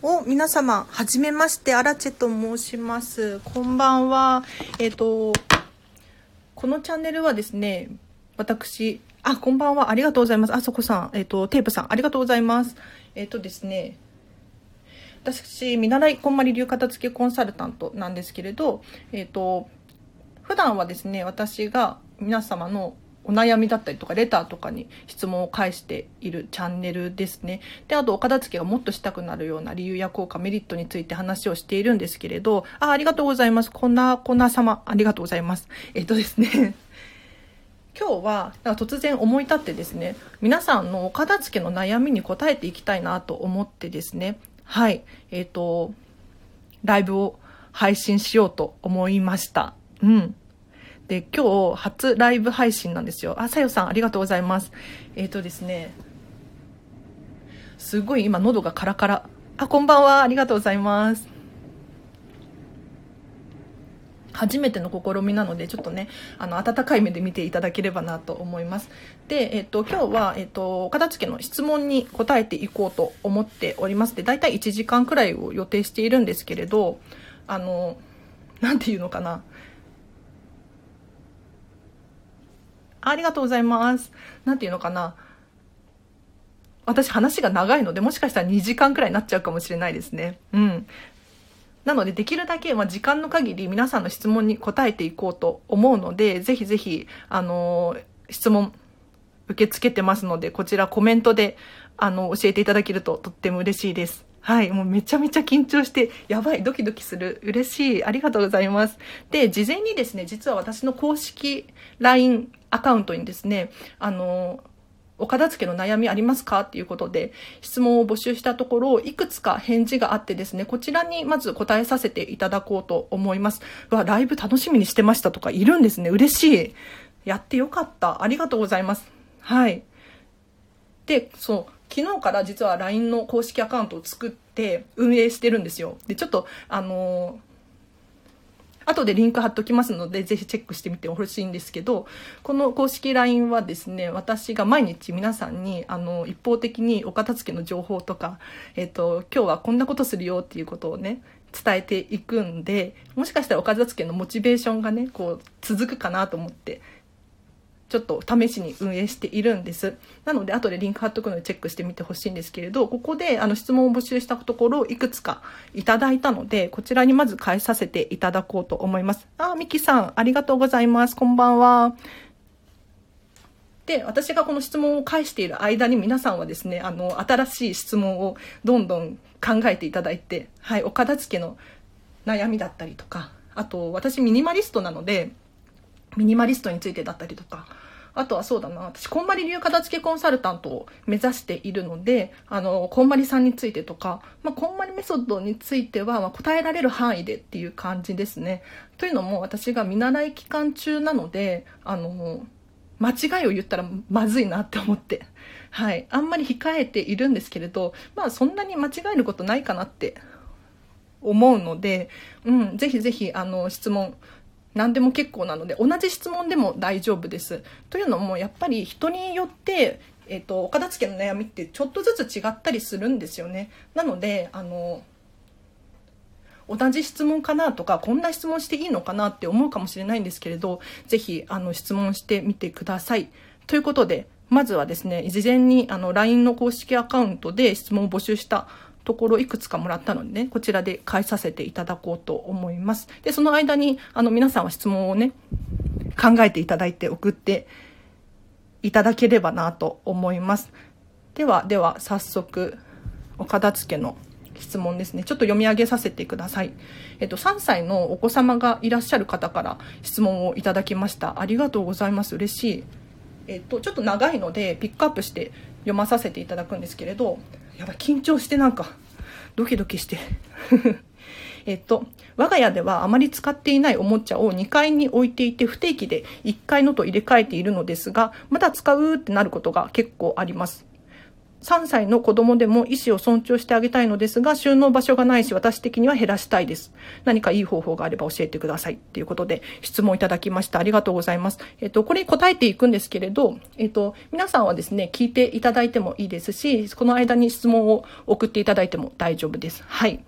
お、皆様、はじめまして、アラチェと申します。こんばんは。えっ、ー、と、このチャンネルはですね、私、あ、こんばんは、ありがとうございます。あそこさん、えっ、ー、と、テープさん、ありがとうございます。えっ、ー、とですね、私、見習いこんまり流片付けコンサルタントなんですけれど、えっ、と、普段はですね、私が皆様のお悩みだったりとか、レターとかに質問を返しているチャンネルですね。で、あと、お片付けがもっとしたくなるような理由や効果、メリットについて話をしているんですけれど、あ、ありがとうございます。こんな、こんな様、ありがとうございます。えっとですね、今日は突然思い立ってですね皆さんのお片付けの悩みに答えていきたいなと思ってですねはいえっ、とライブを配信しようと思いましたうんで、今日初ライブ配信なんですよ。あ、さよさんありがとうございます。えっ、ー、とですね、すごい今喉がカラカラ。あ、こんばんは。ありがとうございます。初めての試みなので、ちょっとね、あの、温かい目で見ていただければなと思います。で、えっと、今日は、えっと、片付けの質問に答えていこうと思っております。で、大体1時間くらいを予定しているんですけれど、あの、なんていうのかな。ありがとうございます。なんていうのかな。私話が長いので、もしかしたら2時間くらいになっちゃうかもしれないですね。うん。なので、できるだけ、まあ、時間の限り皆さんの質問に答えていこうと思うので、ぜひぜひ、あの質問受け付けてますので、こちらコメントで、あの、教えていただけるととっても嬉しいです。はい。もうめちゃめちゃ緊張して、やばい、ドキドキする。嬉しい。ありがとうございます。で、事前にですね、実は私の公式 LINE アカウントにですね、あの、お片付けの悩みありますか？っていうことで質問を募集したところ、いくつか返事があってですね、こちらにまず答えさせていただこうと思います。わ、ライブ楽しみにしてましたとかいるんですね。嬉しい。やってよかった。ありがとうございます。はい。で、そう、昨日から実は LINE の公式アカウントを作って運営してるんですよ。で、ちょっと、あの後でリンク貼っときますので、ぜひチェックしてみてほしいんですけど、この公式 LINE はですね、私が毎日皆さんに、あの、一方的にお片付けの情報とか、えっ、と、今日はこんなことするよっていうことをね、伝えていくんで、もしかしたらお片付けのモチベーションがね、こう、続くかなと思って、ちょっと試しに運営しているんです。なので、後でリンク貼っとくのでチェックしてみてほしいんですけれど、ここであの質問を募集したところ、いくつかいただいたので、こちらにまず返させていただこうと思います。あ、ミキさん、ありがとうございます。こんばんは。で、私がこの質問を返している間に皆さんはですね、あの、新しい質問をどんどん考えていただいて、はい、お片付けの悩みだったりとか、あと、私ミニマリストなので、ミニマリストについてだったりとか、あとはそうだな、私、こんまり流片付けコンサルタントを目指しているので、あの、こんまりさんについてとか、まあ、こんまりメソッドについては、まあ、答えられる範囲でっていう感じですね。というのも、私が見習い期間中なので、あの、間違いを言ったらまずいなって思って、はい。あんまり控えているんですけれど、まあ、そんなに間違えることないかなって思うので、うん、ぜひぜひ、あの、質問、何でも結構なので同じ質問でも大丈夫です。というのもやっぱり人によってえっ、ー、と、お片付けの悩みってちょっとずつ違ったりするんですよね。なので、あの、同じ質問かなとか、こんな質問していいのかなって思うかもしれないんですけれど、ぜひ、あの、質問してみてください。ということで、まずはですね、事前に、あの、LINE の公式アカウントで質問を募集したところいくつかもらったのでね、こちらで返させていただこうと思います。で、その間に、あの、皆さんは質問をね、考えていただいて送っていただければなと思います。では、では、早速、お片付けの質問ですね。ちょっと読み上げさせてください。えっと、3歳のお子様がいらっしゃる方から質問をいただきました。ありがとうございます。嬉しい。えっと、ちょっと長いので、ピックアップして読まさせていただくんですけれど、やばい、緊張してなんか、ドキドキして。えっと、我が家ではあまり使っていないおもちゃを2階に置いていて不定期で1階のと入れ替えているのですが、まだ使うってなることが結構あります。3歳の子供でも意思を尊重してあげたいのですが、収納場所がないし、私的には減らしたいです。何かいい方法があれば教えてください。っていうことで、質問いただきました。ありがとうございます。えっと、これに答えていくんですけれど、えっと、皆さんはですね、聞いていただいてもいいですし、この間に質問を送っていただいても大丈夫です。はい。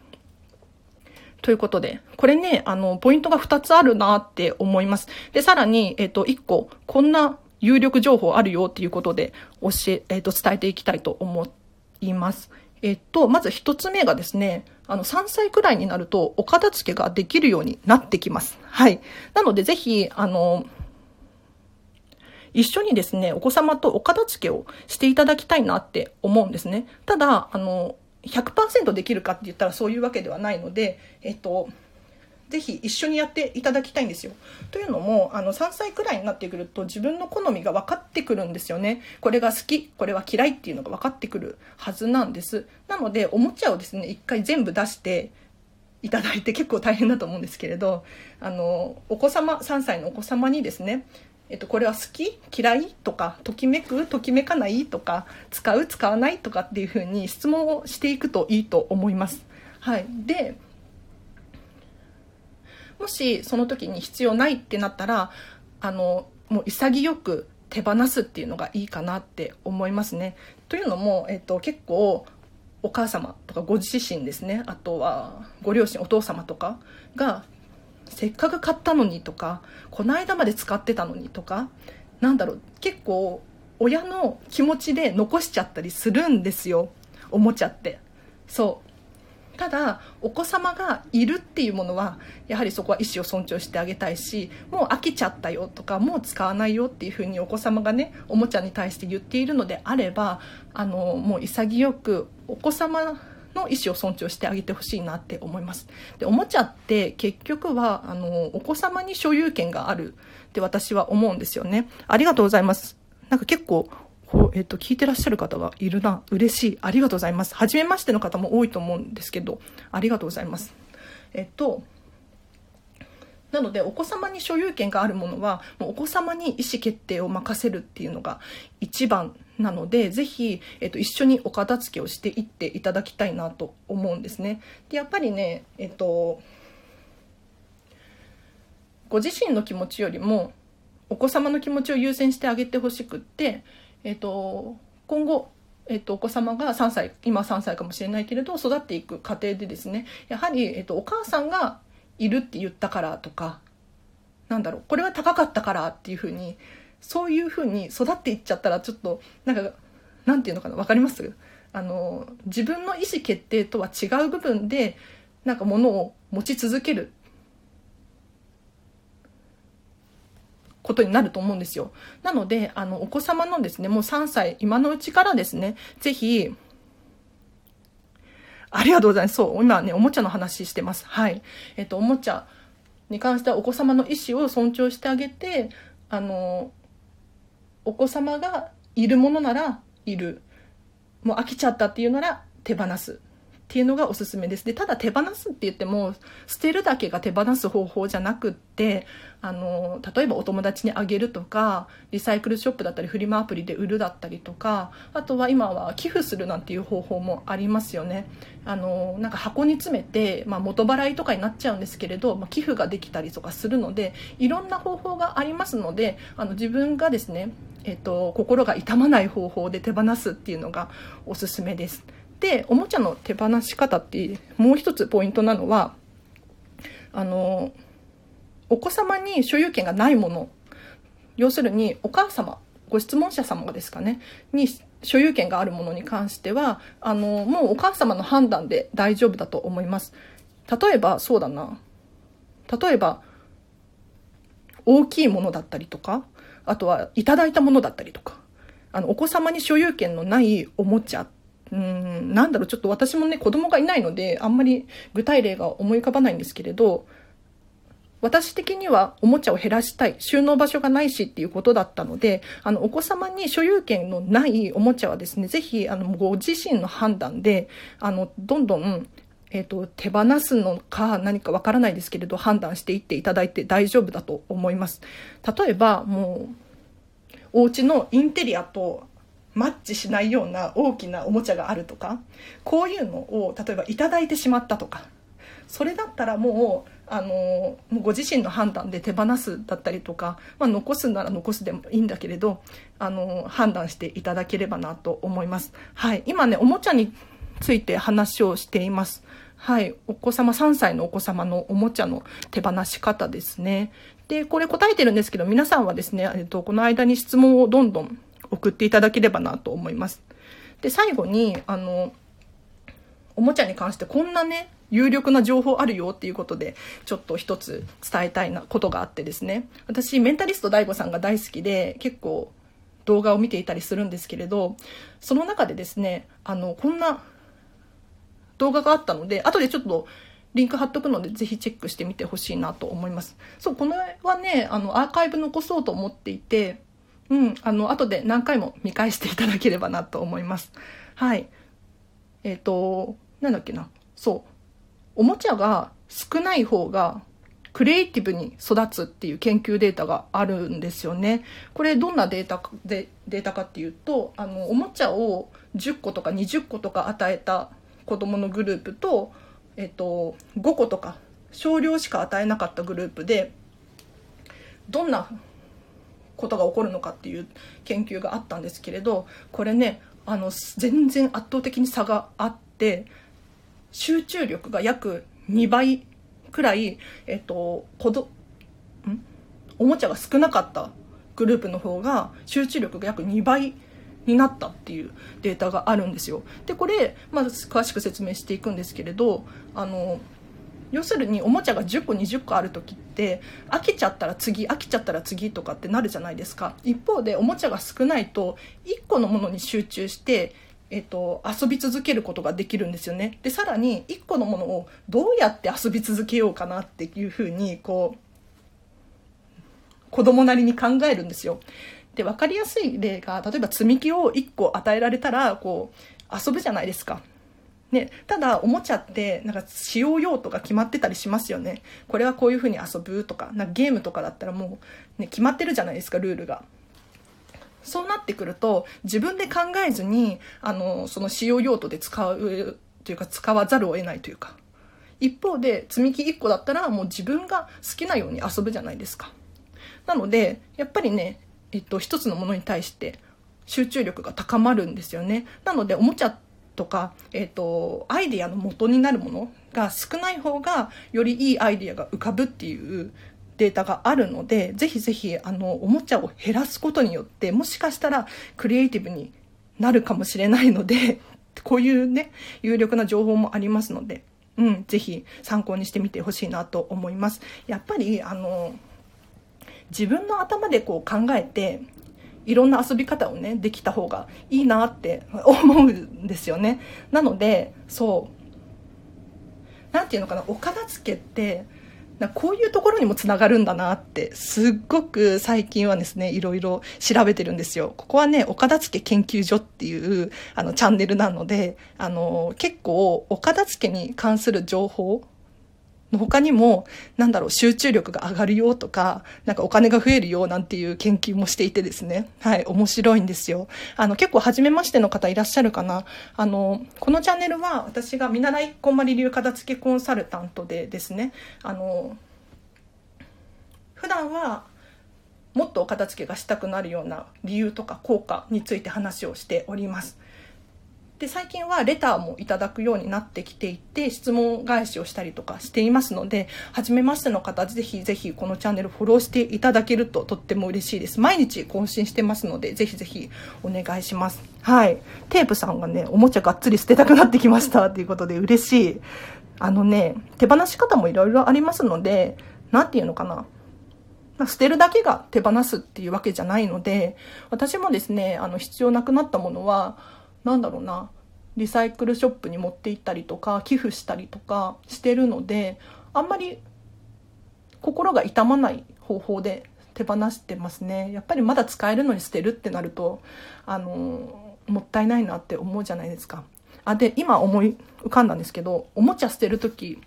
ということで、これね、あの、ポイントが2つあるなって思います。で、さらに、えっと、1個、こんな有力情報あるよっていうことで教え、えっ、ー、と、伝えていきたいと思います。えっ、と、まず一つ目がですね、あの、3歳くらいになると、お片付けができるようになってきます。はい。なので、ぜひ、あの、一緒にですね、お子様とお片付けをしていただきたいなって思うんですね。ただ、あの、100%できるかって言ったらそういうわけではないので、えっと、ぜひ一緒にやっていただきたいんですよ。というのも、あの、3歳くらいになってくると自分の好みが分かってくるんですよね。これが好き、これは嫌いっていうのが分かってくるはずなんです。なので、おもちゃをですね、一回全部出していただいて結構大変だと思うんですけれど、あの、お子様、3歳のお子様にですね、えっと、これは好き嫌いとか、ときめくときめかないとか、使う使わないとかっていうふうに質問をしていくといいと思います。はい。で、もしその時に必要ないってなったらあのもう潔く手放すっていうのがいいかなって思いますね。というのも、えっと、結構お母様とかご自身ですね。あとはご両親お父様とかがせっかく買ったのにとかこの間まで使ってたのにとかなんだろう結構親の気持ちで残しちゃったりするんですよ。おもちゃって。そう。ただお子様がいるっていうものはやはりそこは意思を尊重してあげたいしもう飽きちゃったよとかもう使わないよっていうふうにお子様がねおもちゃに対して言っているのであればあのもう潔くお子様の意思を尊重してあげてほしいなって思います。でおもちゃって結局はあのお子様に所有権があるって私は思うんですよね。ありがとうございます。なんか結構えっと、聞いてらっしゃる方がいるな。嬉しい。ありがとうございます。初めましての方も多いと思うんですけど、ありがとうございます。えっと、なので、お子様に所有権があるものは、もうお子様に意思決定を任せるっていうのが一番なので、ぜひ、えっと、一緒にお片付けをしていっていただきたいなと思うんですね。で、やっぱりね、えっと、ご自身の気持ちよりも、お子様の気持ちを優先してあげてほしくって、えっ、と、今後、えっと、お子様が3歳、今3歳かもしれないけれど、育っていく過程でですね、やはり、えっと、お母さんがいるって言ったからとか、なんだろう、これは高かったからっていうふうに、そういうふうに育っていっちゃったら、ちょっと、なんか、なんていうのかな、わかります？あの、自分の意思決定とは違う部分で、なんか物を持ち続けることになると思うんですよ。なので、あの、お子様のですね、もう3歳、今のうちからですね、ぜひ、ありがとうございます。そう、今ね、おもちゃの話してます。はい。えっと、おもちゃに関してはお子様の意思を尊重してあげて、あの、お子様がいるものならいる。もう飽きちゃったっていうなら手放す。っていうのがおすすめです。で、ただ手放すって言っても、捨てるだけが手放す方法じゃなくって、あの、例えばお友達にあげるとか、リサイクルショップだったり、フリマアプリで売るだったりとか、あとは今は寄付するなんていう方法もありますよね。あの、なんか箱に詰めて、まあ元払いとかになっちゃうんですけれど、まあ、寄付ができたりとかするので、いろんな方法がありますので、あの自分がですね、えっと、心が痛まない方法で手放すっていうのがおすすめです。でおもちゃの手放し方ってもう一つポイントなのはあのお子様に所有権がないもの。要するにお母様ご質問者様ですかね。に所有権があるものに関してはあのもうお母様の判断で大丈夫だと思います。例えばそうだな。例えば大きいものだったりとかあとはいただいたものだったりとか。あのお子様に所有権のないおもちゃうん、なんだろう、ちょっと私もね、子供がいないので、あんまり具体例が思い浮かばないんですけれど、私的にはおもちゃを減らしたい、収納場所がないしっていうことだったので、あの、お子様に所有権のないおもちゃはですね、ぜひ、あの、ご自身の判断で、あの、どんどん、えっ、ー、と、手放すのか何かわからないですけれど、判断していっていただいて大丈夫だと思います。例えば、もう、お家のインテリアとマッチしないような大きなおもちゃがあるとかこういうのを例えばいいてしまったとかそれだったらもうあのもうご自身の判断で手放すだったりとか、まあ、残すなら残すでもいいんだけれどあの判断していただければなと思います。はい、今ねおもちゃについて話をしています。はい、お子様3歳のお子様のおもちゃの手放し方ですね。でこれ答えてるんですけど皆さんはですね、えっと、この間に質問をどんどん送っていただければなと思います。で最後にあのおもちゃに関してこんなね有力な情報あるよっていうことでちょっと一つ伝えたいなことがあってですね私メンタリスト DAIGO さんが大好きで結構動画を見ていたりするんですけれどその中でですねあのこんな動画があったので後でちょっとリンク貼っとくのでぜひチェックしてみてほしいなと思いますそうこの絵はねあのアーカイブ残そうと思っていてうんあの後で何回も見返していただければなと思います。はい。えっ、ー、となんだっけな。そう。おもちゃが少ない方がクリエイティブに育つっていう研究データがあるんですよね。これどんなデータでデータかっていうとあのおもちゃを10個とか20個とか与えた子どものグループと、えっと、5個とか少量しか与えなかったグループでどんなことが起こるのかっていう研究があったんですけれどこれねあの全然圧倒的に差があって集中力が約2倍くらい、えっと、子どん？おもちゃが少なかったグループの方が集中力が約2倍になったっていうデータがあるんですよ。でこれ、まず詳しく説明していくんですけれどあの要するにおもちゃが10個20個ある時って飽きちゃったら次飽きちゃったら次とかってなるじゃないですか一方でおもちゃが少ないと1個のものに集中してえっと、遊び続けることができるんですよね。で、さらに1個のものをどうやって遊び続けようかなっていうふうに、こう、子供なりに考えるんですよ。で、分かりやすい例が、例えば積み木を1個与えられたら、こう、遊ぶじゃないですか。ね、ただ、おもちゃって、なんか使用用途が決まってたりしますよね。これはこういうふうに遊ぶとか、なんかゲームとかだったらもう、ね、決まってるじゃないですか、ルールが。そうなってくると自分で考えずにあのその使用用途で使うというか使わざるを得ないというか一方で積み木1個だったらもう自分が好きなように遊ぶじゃないですかなのでやっぱりね、えっと、一つのものに対して集中力が高まるんですよねなのでおもちゃとか、えっと、アイディアの元になるものが少ない方がよりいいアイディアが浮かぶっていうデータがあるので、ぜひぜひ、あの、おもちゃを減らすことによって、もしかしたらクリエイティブになるかもしれないので、こういうね、有力な情報もありますので、うん、ぜひ参考にしてみてほしいなと思います。やっぱり、あの、自分の頭でこう考えて、いろんな遊び方をね、できた方がいいなって 思うんですよね。なので、そう、なんていうのかな、お片付けってな、こういうところにもつながるんだなってすっごく最近はですねいろいろ調べてるんですよここはね岡田付研究所っていうあのチャンネルなのであの結構岡田付に関する情報の他にも、なんだろう、集中力が上がるよとか、なんかお金が増えるよなんていう研究もしていてですね。はい、面白いんですよ。あの、結構初めましての方いらっしゃるかな。あの、このチャンネルは私が見習いこんまり流片付けコンサルタントでですね、あの、普段はもっとお片付けがしたくなるような理由とか効果について話をしております。で最近はレターもいただくようになってきていて質問返しをしたりとかしていますので初めましての方ぜひぜひこのチャンネルフォローしていただけるととっても嬉しいです。毎日更新してますのでぜひぜひお願いします。はい。テープさんがねおもちゃがっつり捨てたくなってきましたっていうことで嬉しい。あのね手放し方もいろいろありますので何て言うのかな。捨てるだけが手放すっていうわけじゃないので私もですねあの必要なくなったものはなんだろうなリサイクルショップに持って行ったりとか寄付したりとかしてるのであんまり心が痛まない方法で手放してますね。やっぱりまだ使えるのに捨てるってなるとあのもったいないなって思うじゃないですか。あで今思い浮かんだんですけどおもちゃ捨てる時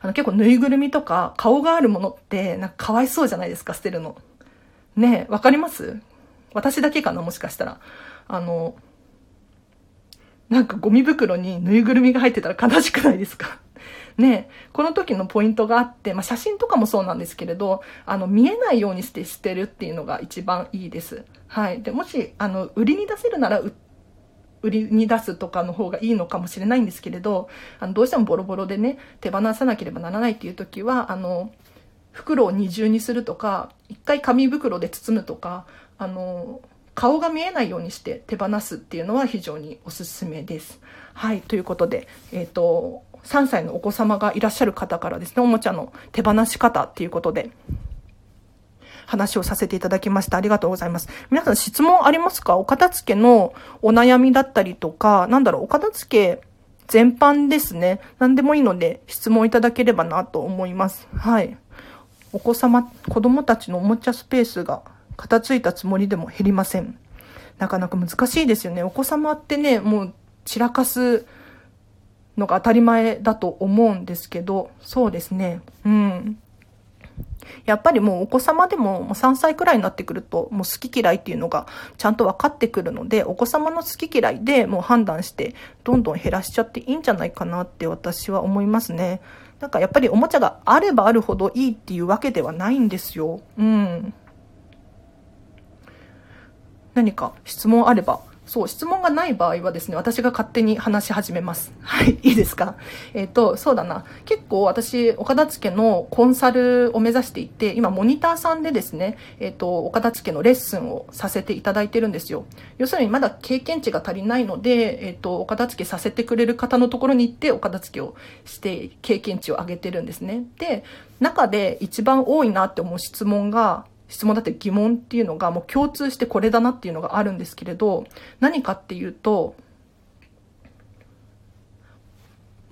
あの結構ぬいぐるみとか顔があるものってなんかかわいそうじゃないですか捨てるの。ねえわかります？私だけかなもしかしたら。あの、なんかゴミ袋にぬいぐるみが入ってたら悲しくないですか？ねこの時のポイントがあって、まあ、写真とかもそうなんですけれど、あの、見えないようにして捨てるっていうのが一番いいです。はい。で、もし、あの、売りに出せるなら、売りに出すとかの方がいいのかもしれないんですけれど、あの、どうしてもボロボロでね、手放さなければならないっていう時は、あの、袋を二重にするとか、一回紙袋で包むとか、あの、顔が見えないようにして手放すっていうのは非常におすすめです。はい、ということで、えっ、ー、と、3歳のお子様がいらっしゃる方からですね、おもちゃの手放し方っていうことで、話をさせていただきました。ありがとうございます。皆さん質問ありますか？お片付けのお悩みだったりとか、なんだろう、お片付け全般ですね。何でもいいので質問いただければなと思います。はい。お子様、子供たちのおもちゃスペースが片付いたつもりでも減りません。なかなか難しいですよね。お子様ってね、もう散らかすのが当たり前だと思うんですけど、そうですね。うん。やっぱりもうお子様でももう3歳くらいになってくるともう好き嫌いっていうのがちゃんと分かってくるのでお子様の好き嫌いでもう判断してどんどん減らしちゃっていいんじゃないかなって私は思いますね。なんかやっぱりおもちゃがあればあるほどいいっていうわけではないんですよ。うん。何か質問あればそう、質問がない場合はですね、私が勝手に話し始めます。はい、いいですか？えっ、ー、と、そうだな。結構私、岡田付のコンサルを目指していて、今、モニターさんでですね、えっ、ー、と、岡田付のレッスンをさせていただいてるんですよ。要するに、まだ経験値が足りないので、えっ、ー、と、岡田付させてくれる方のところに行って、岡田付をして、経験値を上げてるんですね。で、中で一番多いなって思う質問が、質問だって疑問っていうのがもう共通してこれだなっていうのがあるんですけれど、何かっていうと、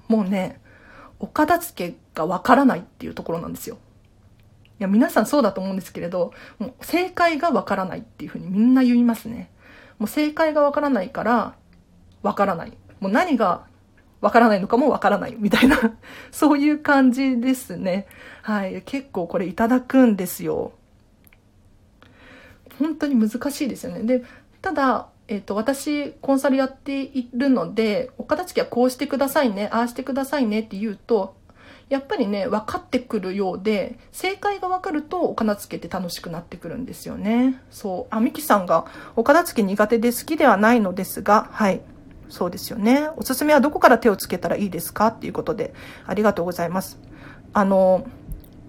もうね、お片付けがわからないっていうところなんですよ。いや、皆さんそうだと思うんですけれど、もう正解がわからないっていうふうにみんな言いますね。もう正解がわからないから、わからない。もう何がわからないのかもわからないみたいな そういう感じですね。はい。結構これいただくんですよ。本当に難しいですよね。で、ただ、えっ、ー、と、私、コンサルやっているので、お片付けはこうしてくださいね、ああしてくださいねって言うと、やっぱりね、分かってくるようで、正解が分かると、お片付けって楽しくなってくるんですよね。そう。あ、ミキさんが、お片付け苦手で好きではないのですが、はい。そうですよね。おすすめはどこから手をつけたらいいですかっていうことで、ありがとうございます。あの、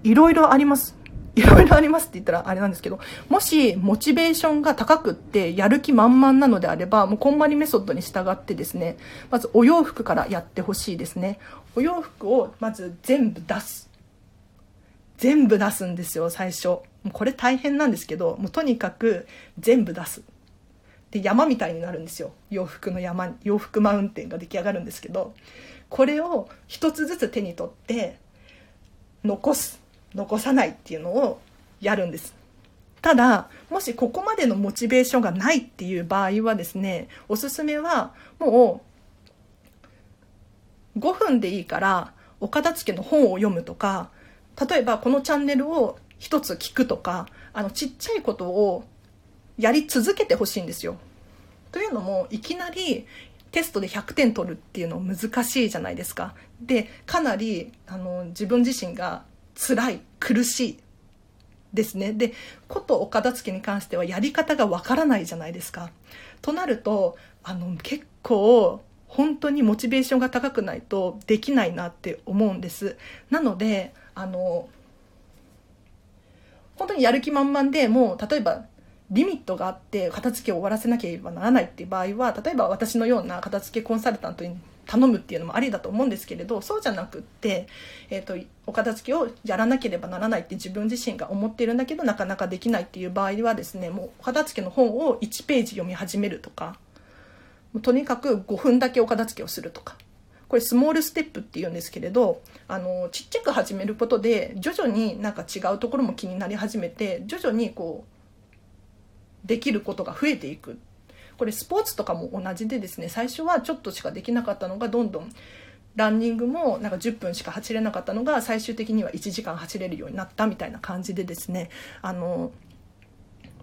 いろいろあります。いろいろありますって言ったらあれなんですけど、もしモチベーションが高くってやる気満々なのであれば、もうこんまりメソッドに従ってですね、まずお洋服からやってほしいですね。お洋服をまず全部出す。全部出すんですよ、最初。もうこれ大変なんですけど、もうとにかく全部出す。で、山みたいになるんですよ。洋服の山、洋服マウンテンが出来上がるんですけど、これを一つずつ手に取って、残す。残さないっていうのをやるんです。ただ、もしここまでのモチベーションがないっていう場合はですね、おすすめはもう5分でいいからお片付けの本を読むとか、例えばこのチャンネルを一つ聞くとか、あのちっちゃいことをやり続けてほしいんですよ。というのも、いきなりテストで100点取るっていうの難しいじゃないですか。で、かなりあの自分自身が辛い、苦しいですね。で、ことお片付けに関してはやり方がわからないじゃないですか。となると、あの、結構、本当にモチベーションが高くないとできないなって思うんです。なので、あの、本当にやる気満々でもう、例えば、リミットがあって片付けを終わらせなければならないっていう場合は例えば私のような片付けコンサルタントに頼むっていうのもありだと思うんですけれどそうじゃなくって、えーと、お片付けをやらなければならないって自分自身が思っているんだけどなかなかできないっていう場合はですねもうお片付けの本を1ページ読み始めるとかとにかく5分だけお片付けをするとかこれスモールステップっていうんですけれどあのちっちゃく始めることで徐々になんか違うところも気になり始めて徐々にこうできることが増えていく。これスポーツとかも同じでですね最初はちょっとしかできなかったのがどんどんランニングもなんか10分しか走れなかったのが最終的には1時間走れるようになったみたいな感じでですねあの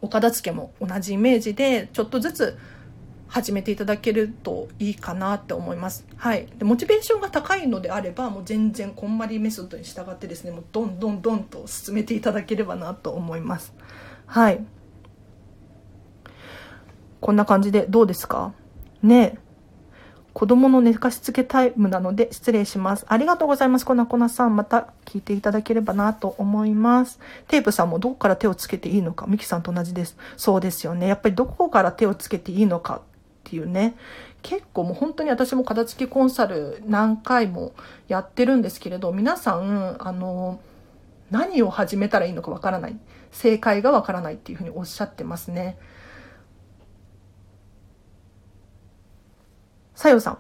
お片付けも同じイメージでちょっとずつ始めていただけるといいかなって思います。はい。で、モチベーションが高いのであれば、もう全然こんまりメソッドに従ってですね、もうどんどんどんと進めていただければなと思います。はい。こんな感じでどうですか？ね子供の寝かしつけタイムなので失礼します。ありがとうございます。こなこなさん。また聞いていただければなと思います。テープさんもどこから手をつけていいのか、ミキさんと同じです。そうですよね。やっぱりどこから手をつけていいのかっていうね。結構もう本当に私も片付けコンサル何回もやってるんですけれど、皆さん、あの、何を始めたらいいのかわからない。正解がわからないっていうふうにおっしゃってますね。さよさん。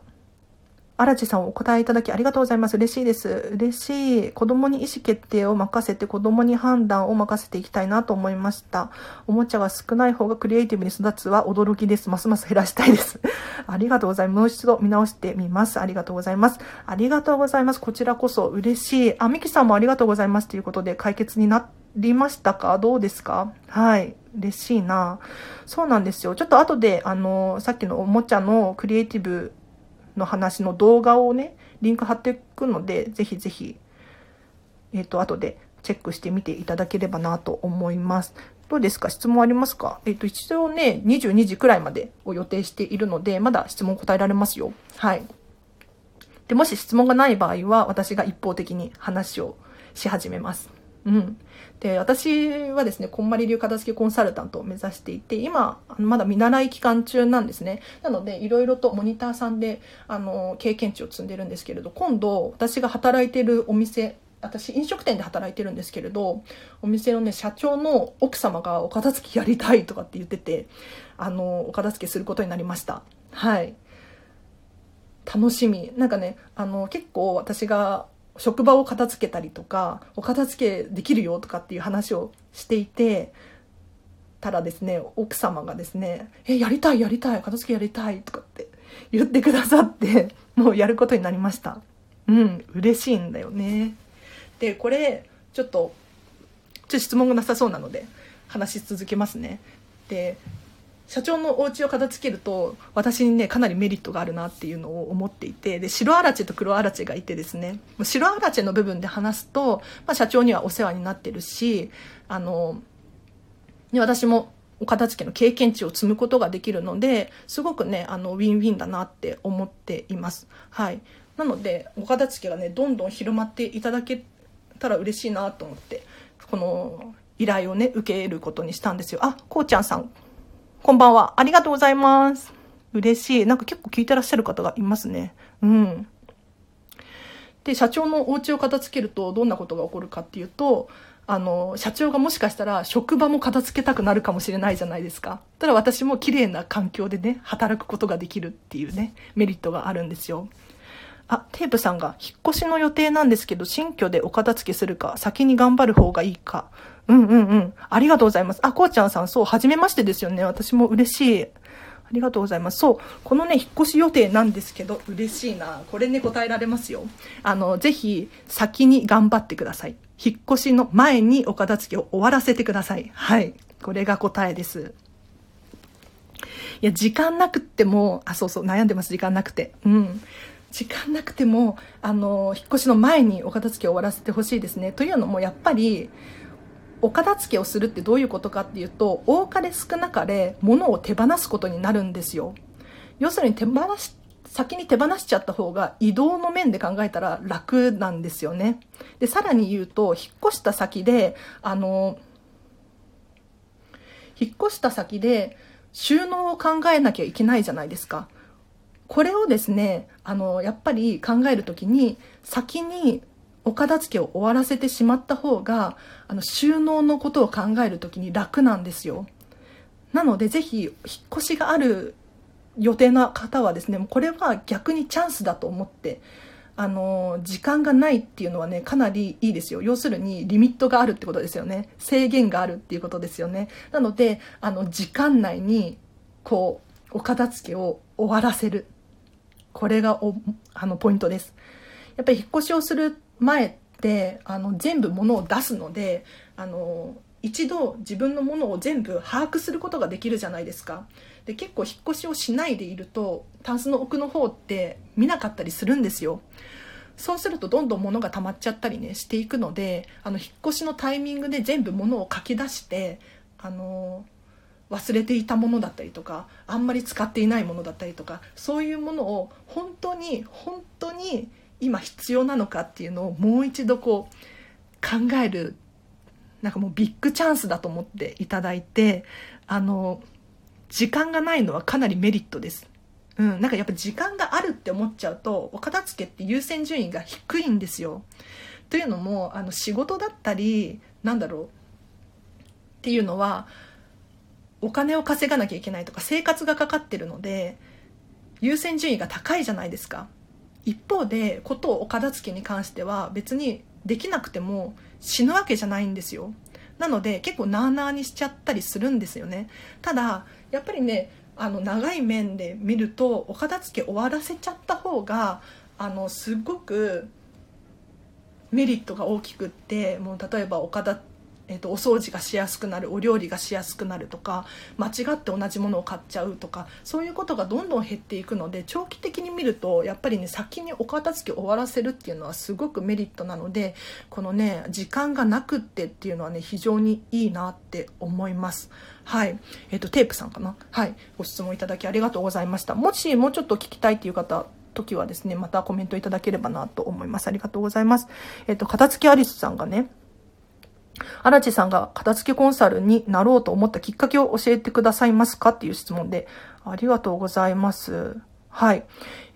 荒地さんお答えいただきありがとうございます。嬉しいです。嬉しい。子供に意思決定を任せて子供に判断を任せていきたいなと思いました。おもちゃが少ない方がクリエイティブに育つは驚きです。ますます減らしたいです。ありがとうございます。もう一度見直してみます。ありがとうございます。ありがとうございます。こちらこそ嬉しい。あ、ミキさんもありがとうございますということで解決になりましたか？どうですか？はい。嬉しいな。そうなんですよ。ちょっと後で、あの、さっきのおもちゃのクリエイティブの話の動画をね、リンク貼っていくので、ぜひぜひ、えっ、ー、と、後でチェックしてみていただければなと思います。どうですか？質問ありますか？えっ、ー、と、一応ね、22時くらいまでを予定しているので、まだ質問答えられますよ。はい。で、もし質問がない場合は、私が一方的に話をし始めます。うん。で、私はですね、こんまり流片付けコンサルタントを目指していて、今、まだ見習い期間中なんですね。なので、いろいろとモニターさんで、あの、経験値を積んでるんですけれど、今度、私が働いてるお店、私、飲食店で働いてるんですけれど、お店のね、社長の奥様がお片付けやりたいとかって言ってて、あの、お片付けすることになりました。はい。楽しみ。なんかね、あの、結構私が職場を片付けたりとか、お片付けできるよとかっていう話をしていて、たらですね、奥様がですね、え、やりたいやりたい、片付けやりたいとかって言ってくださって、もうやることになりました。うん、嬉しいんだよね。で、これ、ちょっと、ちょっと質問がなさそうなので、話し続けますね。で、社長のお家を片付けると私にねかなりメリットがあるなっていうのを思っていてで白あらちと黒あらちがいてですね白あらちの部分で話すと、まあ、社長にはお世話になってるしあの私もお片付けの経験値を積むことができるのですごくねあのウィンウィンだなって思っています。はい、なのでお片付けがねどんどん広まっていただけたら嬉しいなと思ってこの依頼をね受けることにしたんですよ。あこうちゃんさんこんばんは。ありがとうございます。嬉しい。なんか結構聞いてらっしゃる方がいますね。うん。で、社長のお家を片付けるとどんなことが起こるかっていうと、あの、社長がもしかしたら職場も片付けたくなるかもしれないじゃないですか。ただ私も綺麗な環境でね、働くことができるっていうね、メリットがあるんですよ。あ、テープさんが、引っ越しの予定なんですけど、新居でお片付けするか、先に頑張る方がいいか。うんうんうん。ありがとうございます。あ、こうちゃんさん、そう、はじめましてですよね。私も嬉しい。ありがとうございます。そう、このね、引っ越し予定なんですけど、嬉しいな。これね、答えられますよ。あの、ぜひ、先に頑張ってください。引っ越しの前にお片付けを終わらせてください。はい。これが答えです。いや、時間なくっても、あ、そうそう、悩んでます、時間なくて。うん。時間なくても、あの、引っ越しの前にお片付けを終わらせてほしいですね。というのも、やっぱり、お片付けをするってどういうことかっていうと、多かれ少なかれ物を手放すことになるんですよ。要するに手放し、先に手放しちゃった方が移動の面で考えたら楽なんですよね。で、さらに言うと、引っ越した先で、あの、引っ越した先で収納を考えなきゃいけないじゃないですか。これをですね、あの、やっぱり考えるときに、先にお片付けを終わらせてしまった方が、あの、収納のことを考えるときに楽なんですよ。なので、ぜひ、引っ越しがある予定の方はですね、これは逆にチャンスだと思って、あの、時間がないっていうのはね、かなりいいですよ。要するに、リミットがあるってことですよね。制限があるっていうことですよね。なので、あの、時間内に、こう、お片付けを終わらせる。これがおあのポイントです。やっぱり引っ越しをする前ってあの全部物を出すのであの一度自分のものを全部把握することができるじゃないですか。で結構引っ越しをしないでいるとタンスの奥の方って見なかったりするんですよ。そうするとどんどん物が溜まっちゃったりねしていくのであの引っ越しのタイミングで全部物を書き出してあの忘れていたものだったりとかあんまり使っていないものだったりとかそういうものを本当に本当に今必要なのかっていうのをもう一度こう考えるなんかもうビッグチャンスだと思っていただいてあの時間がないのはかなりメリットです。うん、なんかやっぱ時間があるって思っちゃうとお片付けって優先順位が低いんですよ。というのもあの仕事だったりなんだろうっていうのはお金を稼がなきゃいけないとか生活がかかってるので優先順位が高いじゃないですか。一方でことをお片付けに関しては別にできなくても死ぬわけじゃないんですよ。なので結構なあなあにしちゃったりするんですよね。ただやっぱりねあの長い面で見るとお片付け終わらせちゃった方があのすごくメリットが大きくってもう例えばお片えーと、お掃除がしやすくなるお料理がしやすくなるとか間違って同じものを買っちゃうとかそういうことがどんどん減っていくので長期的に見るとやっぱりね先にお片付け終わらせるっていうのはすごくメリットなのでこのね時間がなくってっていうのはね非常にいいなって思います。はい。えっ、ー、と、テープさんかな？はい。ご質問いただきありがとうございました。もしもうちょっと聞きたいっていう方、時はですね、またコメントいただければなと思います。ありがとうございます。えっ、ー、と、片付けアリスさんがね、荒地さんが片付けコンサルになろうと思ったきっかけを教えてくださいますかっていう質問で、ありがとうございます。はい。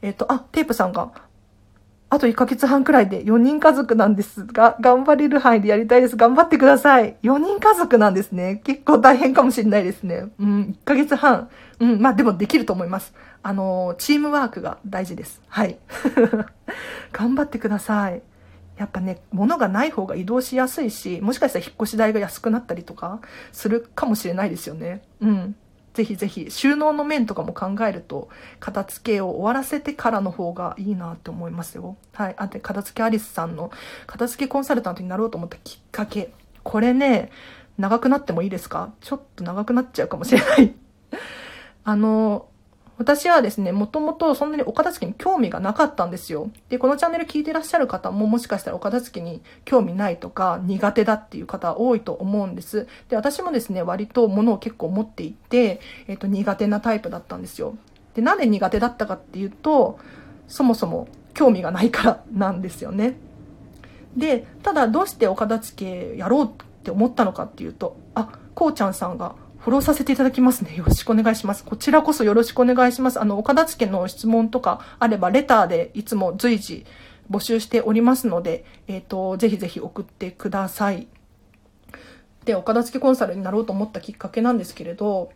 えっ、ー、と、あ、テープさんが、あと1ヶ月半くらいで4人家族なんですが、頑張れる範囲でやりたいです。頑張ってください。4人家族なんですね。結構大変かもしれないですね。うん、1ヶ月半。うん、まあでもできると思います。あの、チームワークが大事です。はい。頑張ってください。やっぱね、物がない方が移動しやすいし、もしかしたら引っ越し代が安くなったりとかするかもしれないですよね。うん。ぜひぜひ、収納の面とかも考えると、片付けを終わらせてからの方がいいなって思いますよ。はい。あと、片付けアリスさんの片付けコンサルタントになろうと思ったきっかけ。これね、長くなってもいいですか？ちょっと長くなっちゃうかもしれない。あの、私はですね、もともとそんなにお片付けに興味がなかったんですよ。で、このチャンネル聞いてらっしゃる方ももしかしたらお片付けに興味ないとか苦手だっていう方多いと思うんです。で、私もですね、割と物を結構持っていて、えっ、と、苦手なタイプだったんですよ。で、なんで苦手だったかっていうと、そもそも興味がないからなんですよね。で、ただどうしてお片付けやろうって思ったのかっていうと、あ、こうちゃんさんがフォローさせていただきますね。よろしくお願いします。こちらこそよろしくお願いします。あの、岡田付の質問とかあれば、レターでいつも随時募集しておりますので、えっ、ー、と、ぜひぜひ送ってください。で、岡田付コンサルになろうと思ったきっかけなんですけれど、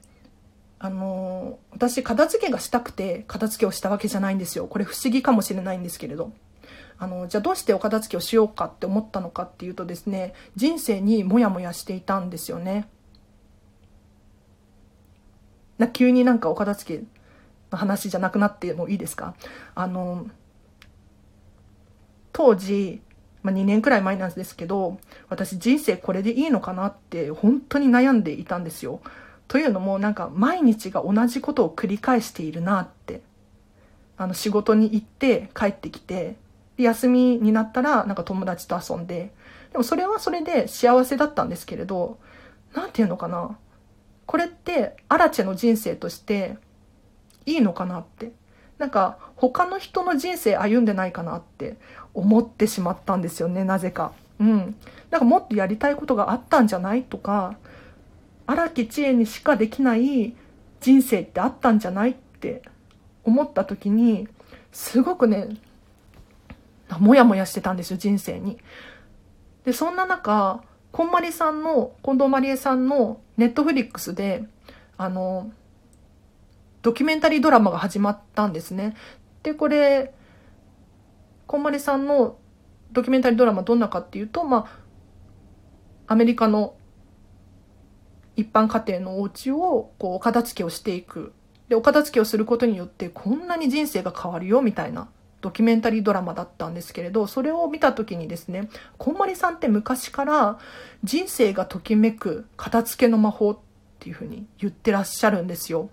あの、私、片付けがしたくて片付けをしたわけじゃないんですよ。これ不思議かもしれないんですけれど。あの、じゃあどうしてお片付けをしようかって思ったのかっていうとですね、人生にモヤモヤしていたんですよね。な急になんかお片付けの話じゃなくなってもいいですか？あの当時、まあ、2年くらい前なんですけど私人生これでいいのかなって本当に悩んでいたんですよ。というのもなんか毎日が同じことを繰り返しているなってあの仕事に行って帰ってきて休みになったらなんか友達と遊んででもそれはそれで幸せだったんですけれど何て言うのかな？これってアラチェの人生としていいのかなって。なんか他の人の人生歩んでないかなって思ってしまったんですよねなぜか。うん。なんかもっとやりたいことがあったんじゃないとか荒木千恵にしかできない人生ってあったんじゃないって思った時にすごくねモヤモヤしてたんですよ人生に。でそんな中こんまりさんの、近藤まりえさんのネットフリックスで、あの、ドキュメンタリードラマが始まったんですね。で、これ、こんまりさんのドキュメンタリードラマどんなかっていうと、まあ、アメリカの一般家庭のお家を、こう、お片付けをしていく。で、お片付けをすることによって、こんなに人生が変わるよ、みたいなドキュメンタリードラマだったんですけれど、それを見た時にですね、こんまりさんって昔から人生がときめく片付けの魔法っていうふうに言ってらっしゃるんですよ。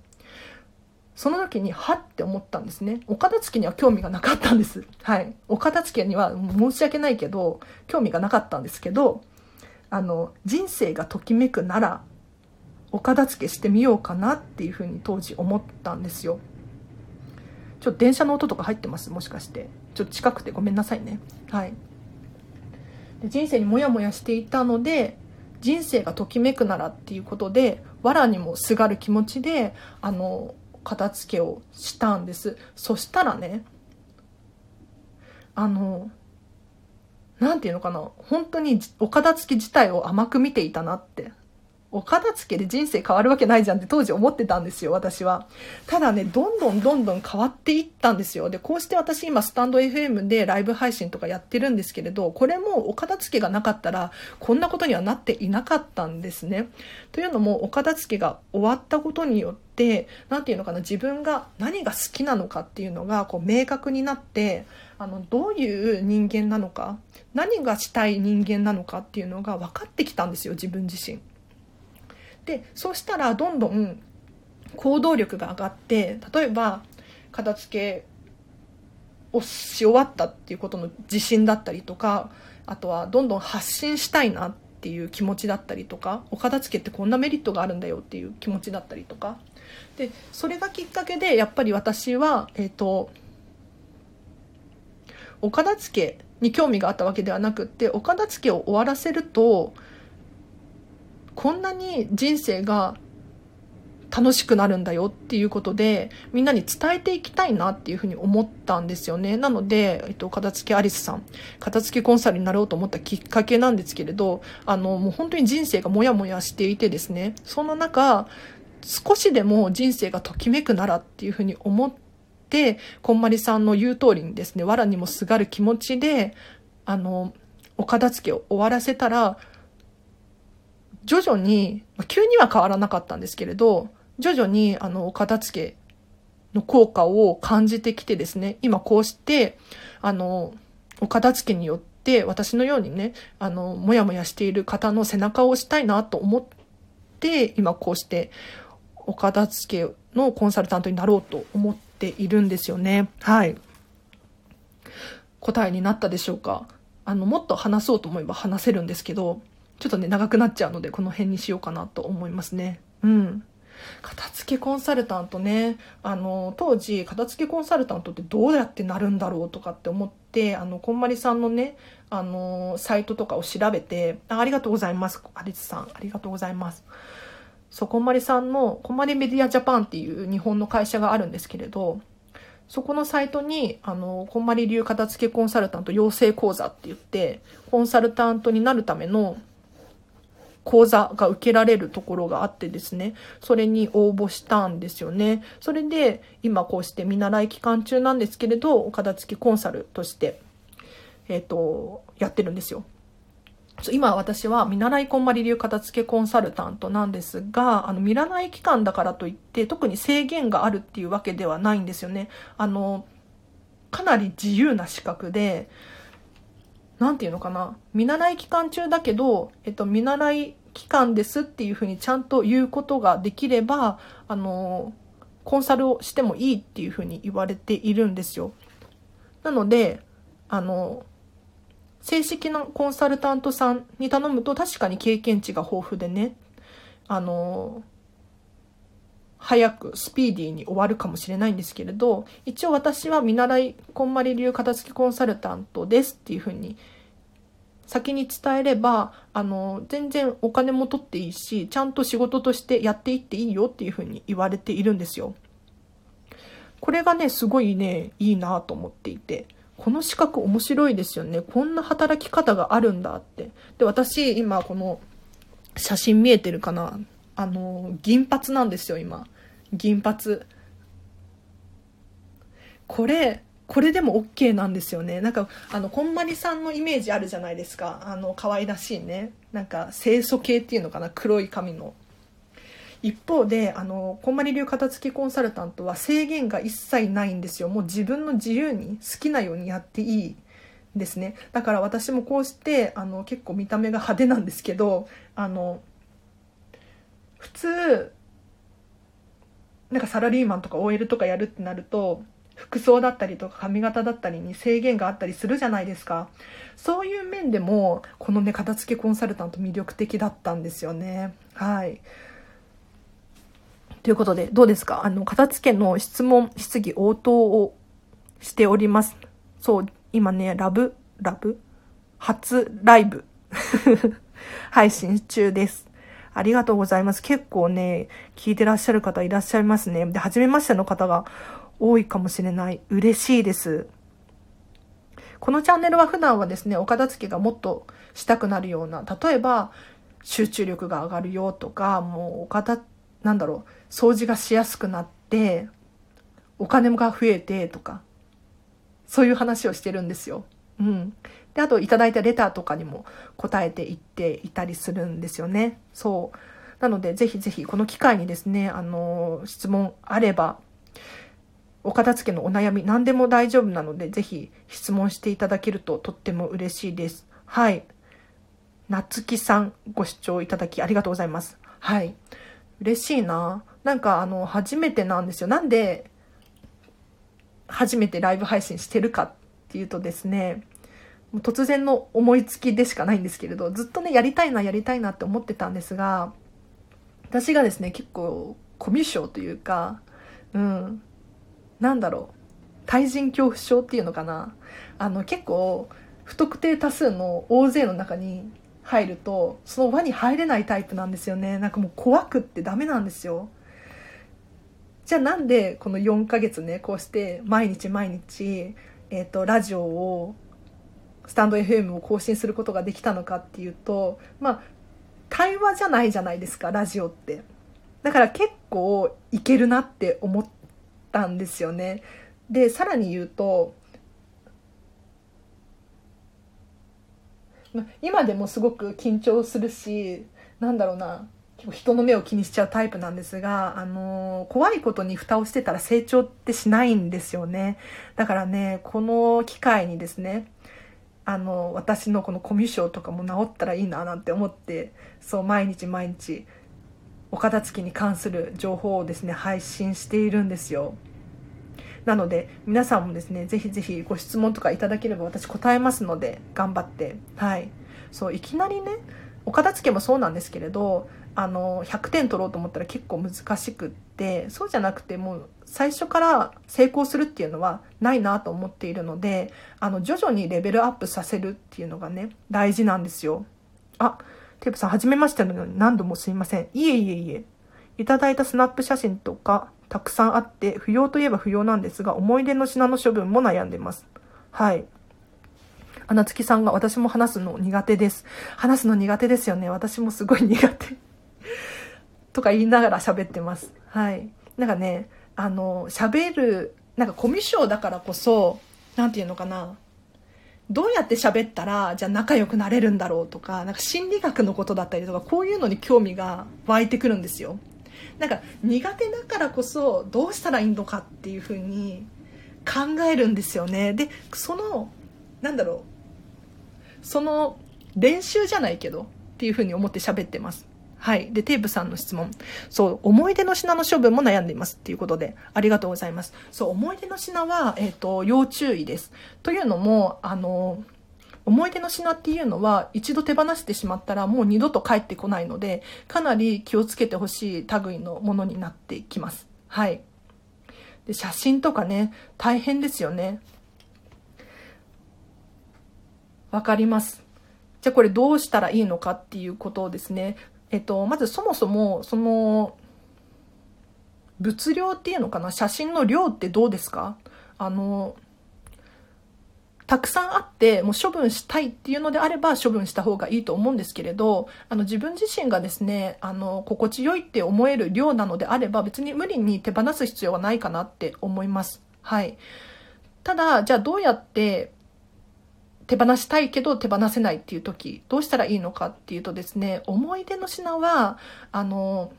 その時に、はって思ったんですね。お片付けには興味がなかったんです。はい。お片付けには申し訳ないけど、興味がなかったんですけど、あの、人生がときめくなら、お片付けしてみようかなっていうふうに当時思ったんですよ。ちょっと電車の音とか入ってます？もしかして。ちょっと近くてごめんなさいね。はい。で人生にモヤモヤしていたので、人生がときめくならっていうことで、藁にもすがる気持ちで、あの、片付けをしたんですそしたらねあの何て言うのかな本当にお片付け自体を甘く見ていたなってお片付けで人生変わるわけないじゃんって当時思ってたんですよ、私は。ただね、どんどんどんどん変わっていったんですよ。で、こうして私今スタンド FM でライブ配信とかやってるんですけれど、これもお片付けがなかったら、こんなことにはなっていなかったんですね。というのも、お片付けが終わったことによって、何て言うのかな、自分が何が好きなのかっていうのが、こう、明確になって、あの、どういう人間なのか、何がしたい人間なのかっていうのが分かってきたんですよ、自分自身。でそうしたらどんどん行動力が上がって例えば片付けをし終わったっていうことの自信だったりとかあとはどんどん発信したいなっていう気持ちだったりとかお片付けってこんなメリットがあるんだよっていう気持ちだったりとか。でそれがきっかけでやっぱり私はえっ、ー、とお片付けに興味があったわけではなくってお片付けを終わらせるとこんなに人生が楽しくなるんだよっていうことで、みんなに伝えていきたいなっていうふうに思ったんですよね。なので、えっと、片付けアリスさん、片付けコンサルになろうと思ったきっかけなんですけれど、あの、もう本当に人生がモヤモヤしていてですね、そんな中、少しでも人生がときめくならっていうふうに思って、こんまりさんの言う通りにですね、藁にもすがる気持ちで、あの、お片付けを終わらせたら、徐々に、急には変わらなかったんですけれど、徐々に、あの、お片付けの効果を感じてきてですね、今こうして、あの、お片付けによって、私のようにね、あの、もやもやしている方の背中を押したいなと思って、今こうして、お片付けのコンサルタントになろうと思っているんですよね。はい。答えになったでしょうか？あの、もっと話そうと思えば話せるんですけど、ちょっとね、長くなっちゃうので、この辺にしようかなと思いますね。うん。片付けコンサルタントね、あの、当時、片付けコンサルタントってどうやってなるんだろうとかって思って、あの、こんまりさんのね、あの、サイトとかを調べて、あありがとうございます。アリスさん、ありがとうございます。そう、こんまりさんの、こんまりメディアジャパンっていう日本の会社があるんですけれど、そこのサイトに、あの、こんまり流片付けコンサルタント養成講座って言って、コンサルタントになるための講座が受けられるところがあってですね、それに応募したんですよね。それで、今こうして見習い期間中なんですけれど、お片付きコンサルとして、えっ、ー、と、やってるんですよ。今私は見習いこんまり流片付けコンサルタントなんですが、あの見習い期間だからといって特に制限があるっていうわけではないんですよね。あの、かなり自由な資格で、なんていうのかな。見習い期間中だけど、えっと、見習い期間ですっていうふうにちゃんと言うことができれば、あの、コンサルをしてもいいっていうふうに言われているんですよ。なので、あの、正式なコンサルタントさんに頼むと確かに経験値が豊富でね、あの、早くスピーディーに終わるかもしれないんですけれど、一応私は見習いこんまり流片付きコンサルタントですっていうふうに先に伝えれば、あの、全然お金も取っていいし、ちゃんと仕事としてやっていっていいよっていうふうに言われているんですよ。これがね、すごいね、いいなと思っていて。この資格面白いですよね。こんな働き方があるんだって。で、私、今この写真見えてるかな？あの、銀髪なんですよ、今。銀髪。これ、これでも OK なんですよね。なんか、あの、こんまりさんのイメージあるじゃないですか。あの、可愛らしいね。なんか、清楚系っていうのかな。黒い髪の。一方であのこんまり流片付きコンサルタントは制限が一切ないんですよもう自分の自由に好きなようにやっていいですねだから私もこうしてあの結構見た目が派手なんですけどあの普通なんかサラリーマンとか OL とかやるってなると服装だったりとか髪型だったりに制限があったりするじゃないですか。そういう面でもこのね片付けコンサルタント魅力的だったんですよね。はい。ということでどうですか？あの片付けの質問質疑応答をしております。そう今ねラブラブ？初ライブ。配信中です。ありがとうございます。結構ね、聞いてらっしゃる方いらっしゃいますね。で、初めましての方が多いかもしれない。嬉しいです。このチャンネルは普段はですね、お片付けがもっとしたくなるような、例えば、集中力が上がるよとか、もうお片、なんだろう、掃除がしやすくなって、お金が増えてとか、そういう話をしてるんですよ。うん。で、あといただいたレターとかにも答えていっていたりするんですよね。そう。なので、ぜひぜひこの機会にですね、あの、質問あれば、お片付けのお悩み、何でも大丈夫なので、ぜひ質問していただけるととっても嬉しいです。はい。なつきさん、ご視聴いただきありがとうございます。はい。嬉しいな。なんか、あの、初めてなんですよ。なんで、初めてライブ配信してるかっていうとですね、もう突然の思いつきでしかないんですけれど、ずっとね、やりたいな、やりたいなって思ってたんですが、私がですね、結構、コミュ障というか、うん、なんだろう、対人恐怖症っていうのかな。あの、結構、不特定多数の大勢の中に入ると、その輪に入れないタイプなんですよね。なんかもう怖くってダメなんですよ。じゃあなんでこの4ヶ月ね、こうして毎日毎日、えっ、ー、と、ラジオをスタンド FM を更新することができたのかっていうと、まあ、対話じゃないじゃないですか、ラジオって。だから結構いけるなって思ったんですよね。で、さらに言うと、今でもすごく緊張するし、なんだろうな、結構人の目を気にしちゃうタイプなんですが、あのー、怖いことに蓋をしてたら成長ってしないんですよね。だからね、この機会にですね、あの私のこのコミュ障とかも治ったらいいななんて思ってそう毎日毎日お片付けに関する情報をですね配信しているんですよ。なので皆さんもですねぜひぜひご質問とかいただければ私答えますので頑張って。はい。そういきなりねお片付けもそうなんですけれどあの100点取ろうと思ったら結構難しくってそうじゃなくてもう最初から成功するっていうのはないなと思っているのであの徐々にレベルアップさせるっていうのがね大事なんですよ。あテープさん初めましてのように何度もすいません。いえいえいえ。いただいたスナップ写真とかたくさんあって不要といえば不要なんですが思い出の品の処分も悩んでます。はい。穴月さんが私も話すの苦手です。話すの苦手ですよね。私もすごい苦手。とか言いながら喋ってます。はい。なんかねあの、喋る、なんかコミュ障だからこそ、なんていうのかな。どうやって喋ったら、じゃあ仲良くなれるんだろうとか、なんか心理学のことだったりとか、こういうのに興味が湧いてくるんですよ。なんか苦手だからこそ、どうしたらいいのかっていうふうに考えるんですよね。で、その、なんだろう。その練習じゃないけど、っていうふうに思って喋ってます。はい。で、テープさんの質問。そう、思い出の品の処分も悩んでいますっていうことで、ありがとうございます。そう、思い出の品は、えっ、ー、と、要注意です。というのも、あの、思い出の品っていうのは一度手放してしまったらもう二度と帰ってこないので、かなり気をつけてほしい類のものになってきます。はい。で、写真とかね、大変ですよね。わかります。じゃあこれどうしたらいいのかっていうことをですね、えっと、まずそもそも、その、物量っていうのかな？写真の量ってどうですか？あの、たくさんあって、もう処分したいっていうのであれば処分した方がいいと思うんですけれど、あの自分自身がですね、あの、心地よいって思える量なのであれば別に無理に手放す必要はないかなって思います。はい。ただ、じゃあどうやって手放したいけど手放せないっていう時、どうしたらいいのかっていうとですね、思い出の品は、あの、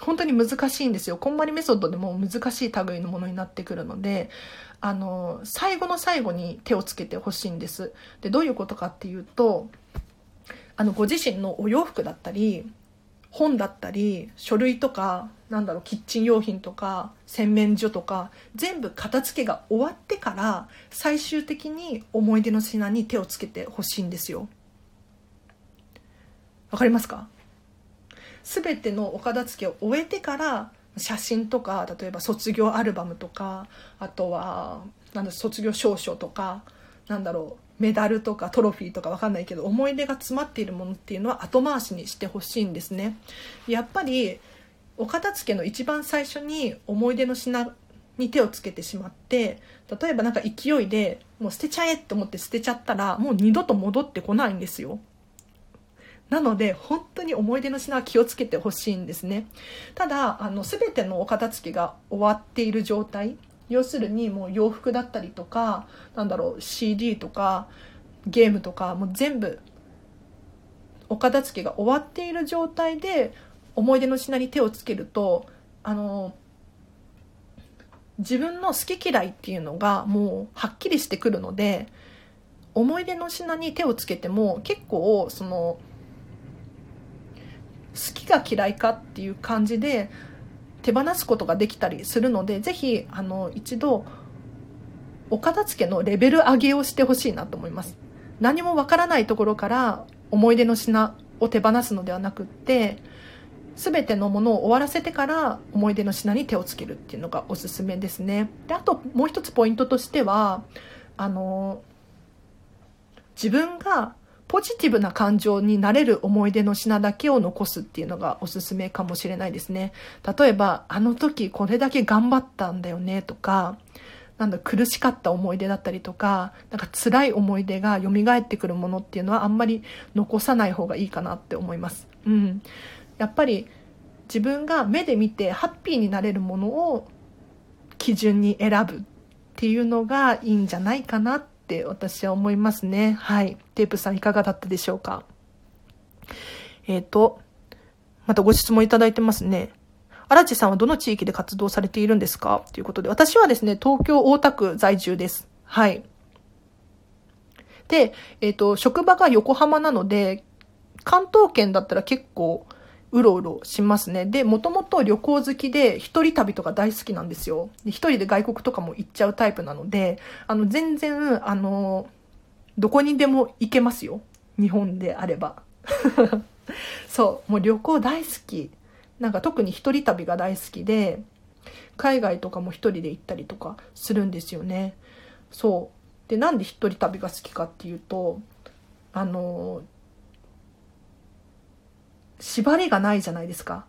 本当に難しいんですよ。こんまりメソッドでも難しい類のものになってくるので、あの、最後の最後に手をつけてほしいんです。で、どういうことかっていうと、あの、ご自身のお洋服だったり、本だったり、書類とか、なんだろう、キッチン用品とか、洗面所とか、全部片付けが終わってから、最終的に思い出の品に手をつけてほしいんですよ。わかりますか？全てのお片付けを終えてから写真とか例えば卒業アルバムとかあとはなんだ卒業証書とかなんだろうメダルとかトロフィーとかわかんないけど思い出が詰まっているものっていうのは後回しにしてほしいんですねやっぱりお片付けの一番最初に思い出の品に手をつけてしまって例えばなんか勢いでもう捨てちゃえと思って捨てちゃったらもう二度と戻ってこないんですよ。なので本当に思い出の品は気をつけてほしいんですね。ただあの全てのお片付けが終わっている状態要するにもう洋服だったりとかなんだろう CD とかゲームとかもう全部お片付けが終わっている状態で思い出の品に手をつけるとあの自分の好き嫌いっていうのがもうはっきりしてくるので思い出の品に手をつけても結構その好きか嫌いかっていう感じで手放すことができたりするのでぜひあの一度お片付けのレベル上げをしてほしいなと思います。何もわからないところから思い出の品を手放すのではなくって全てのものを終わらせてから思い出の品に手をつけるっていうのがおすすめですねであともう一つポイントとしてはあの自分がポジティブな感情になれる思い出の品だけを残すっていうのがおすすめかもしれないですね。例えば、あの時これだけ頑張ったんだよねとか、なんだ、苦しかった思い出だったりとか、なんか辛い思い出が蘇ってくるものっていうのはあんまり残さない方がいいかなって思います。うん。やっぱり自分が目で見てハッピーになれるものを基準に選ぶっていうのがいいんじゃないかなって私は思いますね。はい。テープさんいかがだったでしょうか？えっ、ー、と、またご質問いただいてますね。荒地さんはどの地域で活動されているんですか？ということで、私はですね、東京大田区在住です。はい。で、えっ、ー、と、職場が横浜なので、関東圏だったら結構、うろうろしますね。で、もともと旅行好きで、一人旅とか大好きなんですよ。で一人で外国とかも行っちゃうタイプなので、あの、全然、あの、どこにでも行けますよ。日本であれば。そう、もう旅行大好き。なんか特に一人旅が大好きで、海外とかも一人で行ったりとかするんですよね。そう。で、なんで一人旅が好きかっていうと、あの、縛りがないじゃないですか。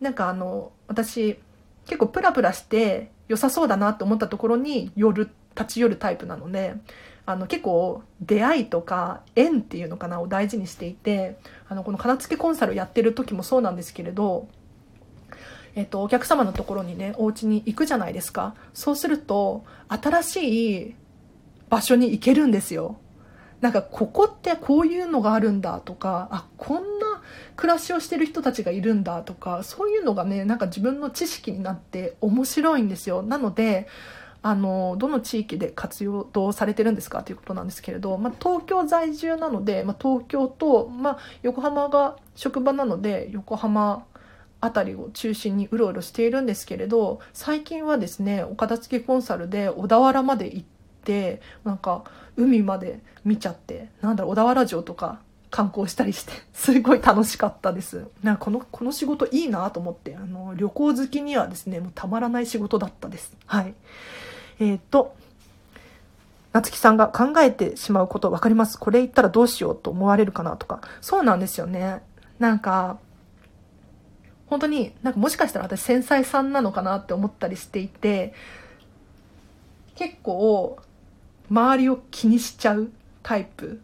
なんかあの、私、結構プラプラして良さそうだなと思ったところに寄る、立ち寄るタイプなので、あの結構出会いとか縁っていうのかなを大事にしていて、あのこの片付けコンサルやってる時もそうなんですけれど、えっと、お客様のところにね、お家に行くじゃないですか。そうすると、新しい場所に行けるんですよ。なんかここってこういうのがあるんだとかあこんな暮らしをしてる人たちがいるんだとかそういうのがねなんか自分の知識になって面白いんですよ。なのであのどの地域で活用されてるんですか？ということなんですけれど、まあ、東京在住なので、まあ、東京と、まあ、横浜が職場なので横浜辺りを中心にうろうろしているんですけれど最近はですねお片付けコンサルで小田原まで行ってなんか海まで見ちゃって、なんだろう、小田原城とか観光したりして、すごい楽しかったです。なんかこの、この仕事いいなと思って、あの、旅行好きにはですね、もうたまらない仕事だったです。はい。えっ、ー、と、夏木さんが考えてしまうこと分かります。これ言ったらどうしようと思われるかなとか。そうなんですよね。なんか、本当になんかもしかしたら私繊細さんなのかなって思ったりしていて、結構周りを気にしちゃうタイプ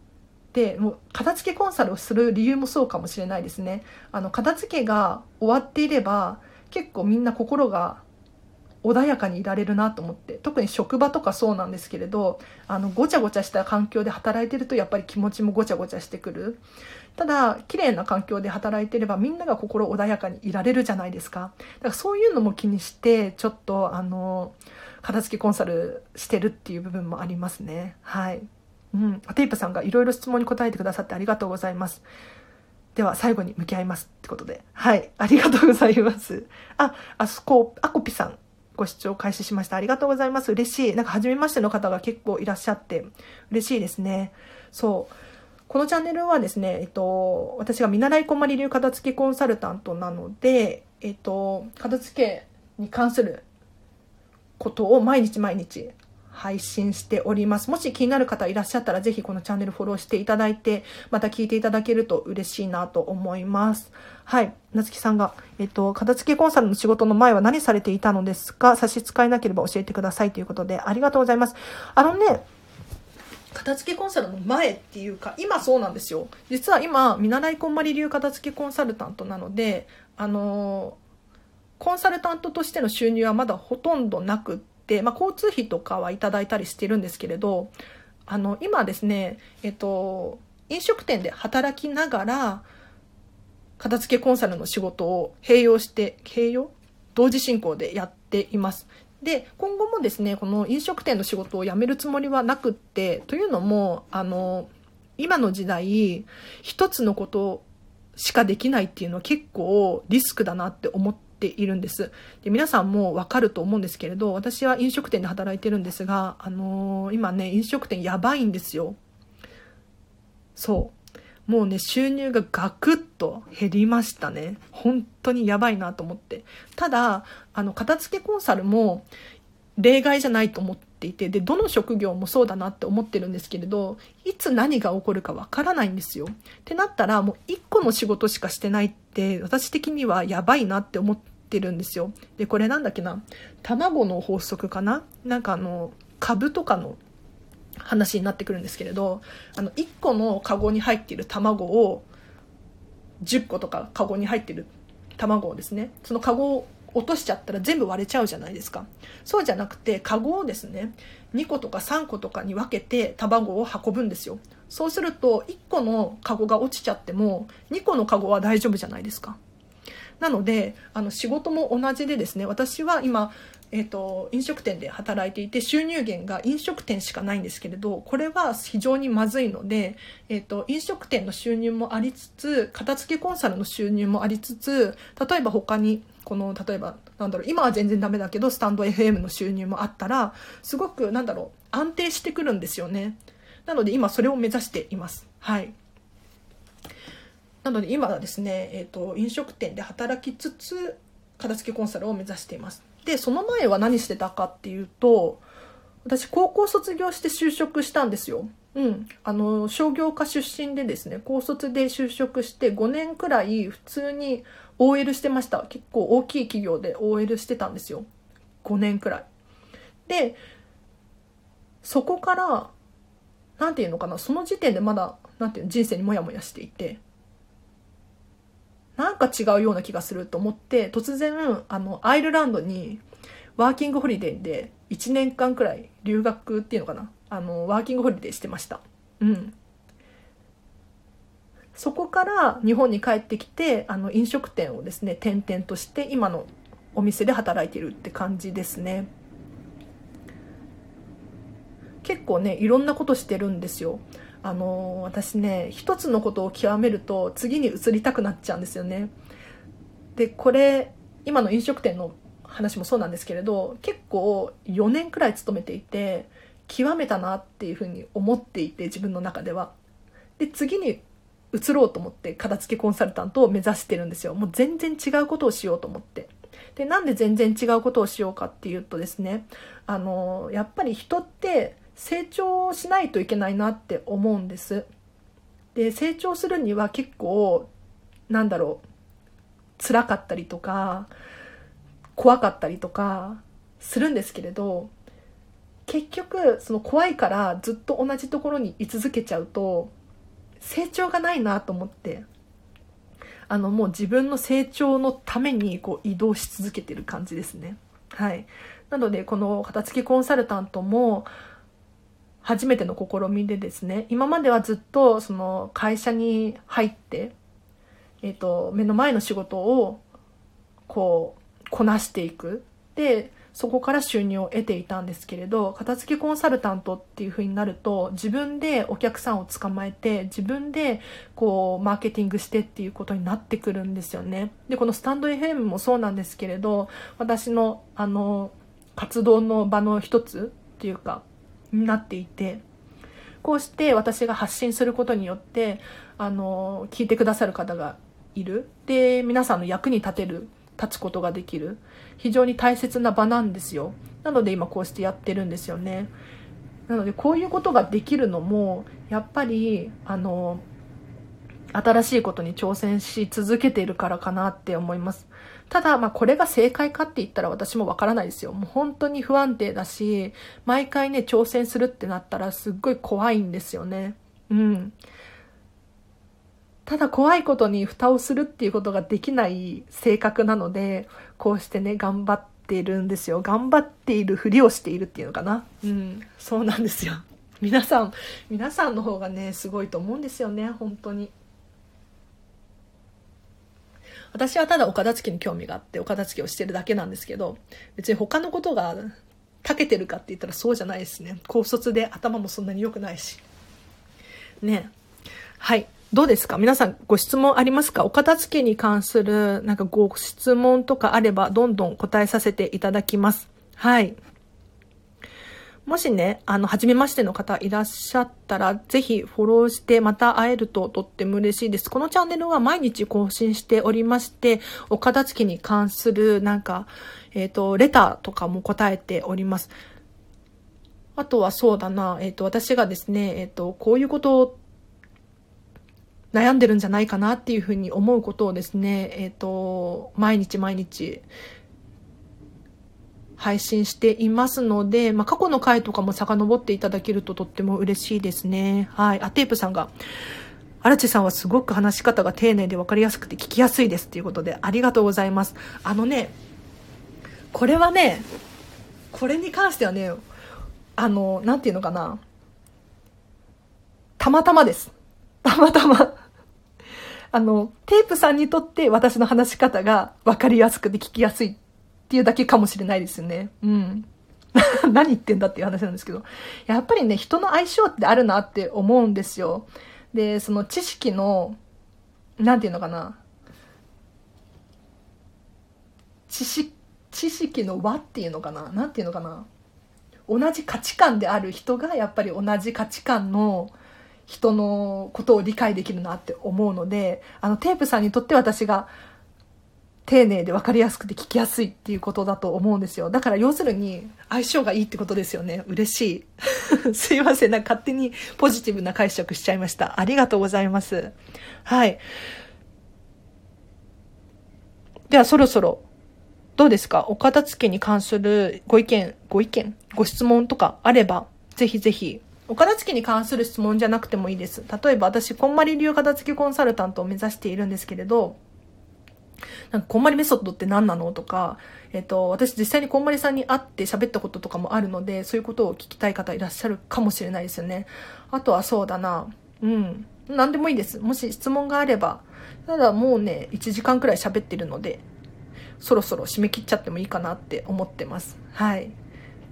でもう片付けコンサルをする理由もそうかもしれないですね。あの片付けが終わっていれば結構みんな心が穏やかにいられるなと思って特に職場とかそうなんですけれどあのごちゃごちゃした環境で働いてるとやっぱり気持ちもごちゃごちゃしてくる。ただ綺麗な環境で働いてればみんなが心穏やかにいられるじゃないですか。だからそういうのも気にしてちょっとあの片付けコンサルしてるっていう部分もありますねはい、うん、テイプさんがいろいろ質問に答えてくださってありがとうございますでは最後に向き合いますってことで。はい。ありがとうございます。あ、あそこ、あこぴさん。ご視聴開始しました。ありがとうございます。嬉しい。なんか初めましての方が結構いらっしゃって嬉しいですね。そう。このチャンネルはですね、えっと、私が見習いこまり流片付けコンサルタントなので、えっと、片付けに関することを毎日毎日配信しております。もし気になる方いらっしゃったら、ぜひこのチャンネルフォローしていただいて、また聞いていただけると嬉しいなと思います。はい。なつきさんが、えっと、片付けコンサルの仕事の前は何されていたのですか？差し支えなければ教えてくださいということで、ありがとうございます。あのね、片付けコンサルの前っていうか、今そうなんですよ。実は今、見習いこんまり流片付けコンサルタントなので、あのコンサルタントとしての収入はまだほとんどなくって、まあ、交通費とかはいただいたりしてるんですけれど、あの、今ですね、えっと、飲食店で働きながら、片付けコンサルの仕事を併用して、併用？同時進行でやっています。で、今後もですね、この飲食店の仕事を辞めるつもりはなくって、というのも、あの、今の時代、一つのことしかできないっていうのは結構リスクだなって思っているんです。で皆さんもわかると思うんですけれど、私は飲食店で働いてるんですが、あのー、今ね、飲食店やばいんですよ。そう。もうね、収入がガクッと減りましたね。本当にやばいなと思って。ただ、あの、片付けコンサルも例外じゃないと思っていて、で、どの職業もそうだなって思ってるんですけれど、いつ何が起こるかわからないんですよ。ってなったら、もう一個の仕事しかしてないって、私的にはやばいなって思っててるんですよ。で、これなんだっけな、卵の法則かな？なんかあの、株とかの話になってくるんですけれどあの1個のカゴに入っている卵を10個とかカゴに入ってる卵をですねそのカゴを落としちゃったら全部割れちゃうじゃないですか。そうじゃなくてカゴをですね2個とか3個とかに分けて卵を運ぶんですよ。そうすると1個のカゴが落ちちゃっても2個のカゴは大丈夫じゃないですか。なのであの仕事も同じでですね私は今えーと、飲食店で働いていて収入源が飲食店しかないんですけれどこれは非常にまずいので、えーと、飲食店の収入もありつつ片付けコンサルの収入もありつつ例えば他にこの例えばなんだろう今は全然ダメだけどスタンド FM の収入もあったらすごくなんだろう安定してくるんですよね。なので今それを目指しています。はい。なので今はですね、えーと飲食店で働きつつ片付けコンサルを目指しています。でその前は何してたかっていうと私高校卒業して就職したんですよ。うん、あの商業科出身でですね高卒で就職して5年くらい普通に OL してました。結構大きい企業で OL してたんですよ。5年くらい。でそこから何て言うのかなその時点でまだなんていうの人生にモヤモヤしていてなんか違うような気がすると思って突然あのアイルランドにワーキングホリデーで1年間くらい留学っていうのかな。あのワーキングホリデーしてました。うん。そこから日本に帰ってきてあの飲食店をですね転々として今のお店で働いてるって感じですね。結構ねいろんなことしてるんですよ。あの私ね一つのことを極めると次に移りたくなっちゃうんですよね。でこれ今の飲食店の話もそうなんですけれど結構4年くらい勤めていて極めたなっていうふうに思っていて自分の中では。で次に移ろうと思って片付けコンサルタントを目指してるんですよ。もう全然違うことをしようと思って。でなんで全然違うことをしようかっていうとですねあのやっぱり人って成長しないといけないなって思うんです。で成長するには結構なんだろう辛かったりとか怖かったりとかするんですけれど結局その怖いからずっと同じところに居続けちゃうと成長がないなと思ってあのもう自分の成長のためにこう移動し続けてる感じですね。はい。なので、この片付けコンサルタントも、初めての試みでですね、今まではずっとその会社に入って、え、ー、と、目の前の仕事をこう、こなしていく。で、そこから収入を得ていたんですけれど、片付けコンサルタントっていう風になると、自分でお客さんを捕まえて、自分でこう、マーケティングしてっていうことになってくるんですよね。で、このスタンド FM もそうなんですけれど、私の、あの、活動の場の一つっていうか、なっていて、こうして私が発信することによって、あの、聞いてくださる方がいる。で、皆さんの役に立てる、立つことができる。非常に大切な場なんですよ。なので今こうしてやってるんですよね。なのでこういうことができるのも、やっぱり、あの、新しいことに挑戦し続けているからかなって思います。ただ、まあ、これが正解かって言ったら私もわからないですよ。もう本当に不安定だし、毎回ね、挑戦するってなったらすっごい怖いんですよね。うん。ただ怖いことに蓋をするっていうことができない性格なので、こうしてね、頑張っているんですよ。頑張っているふりをしているっていうのかな。うん。そうなんですよ。皆さん、皆さんの方がね、すごいと思うんですよね、本当に。私はただお片付けに興味があってお片付けをしてるだけなんですけど、別に他のことが長けてるかって言ったらそうじゃないですね。高卒で頭もそんなに良くないし。ねはい。どうですか？皆さんご質問ありますか？お片付けに関するなんかご質問とかあればどんどん答えさせていただきます。はい。もしね、あの、初めましての方いらっしゃったら、ぜひフォローしてまた会えるととっても嬉しいです。このチャンネルは毎日更新しておりまして、お片付けに関するなんか、えっ、ー、と、レターとかも答えております。あとはそうだな、えっ、ー、と、私がですね、えっ、ー、と、こういうことを悩んでるんじゃないかなっていうふうに思うことをですね、えっ、と、毎日毎日、配信していますので、まあ、過去の回とかも遡っていただけるととっても嬉しいですね。はい。あ、テープさんが、荒地さんはすごく話し方が丁寧で分かりやすくて聞きやすいですっていうことでありがとうございます。あのね、これはね、これに関してはね、あの、なんていうのかな。たまたまです。たまたま。あの、テープさんにとって私の話し方が分かりやすくて聞きやすいっていうだけかもしれないですよね。うん。何言ってんだっていう話なんですけど。やっぱりね、人の相性ってあるなって思うんですよ。で、その知識の、なんていうのかな。知識、知識の輪っていうのかななんていうのかな同じ価値観である人がやっぱり同じ価値観の人のことを理解できるなって思うので、あのテープさんにとって私が丁寧で分かりやすくて聞きやすいっていうことだと思うんですよ。だから要するに相性がいいってことですよね。嬉しい。すいません。なんか勝手にポジティブな解釈しちゃいました。ありがとうございます。はい。ではそろそろどうですか？お片付けに関するご意見、ご意見、ご質問とかあれば、ぜひぜひ、お片付けに関する質問じゃなくてもいいです。例えば私、こんまり流片付けコンサルタントを目指しているんですけれど、なんか、こんまりメソッドって何なのとか、えっ、と、私実際にこんまりさんに会って喋ったこととかもあるので、そういうことを聞きたい方いらっしゃるかもしれないですよね。あとはそうだな。うん。何でもいいです。もし質問があれば。ただもうね、1時間くらい喋ってるので、そろそろ締め切っちゃってもいいかなって思ってます。はい。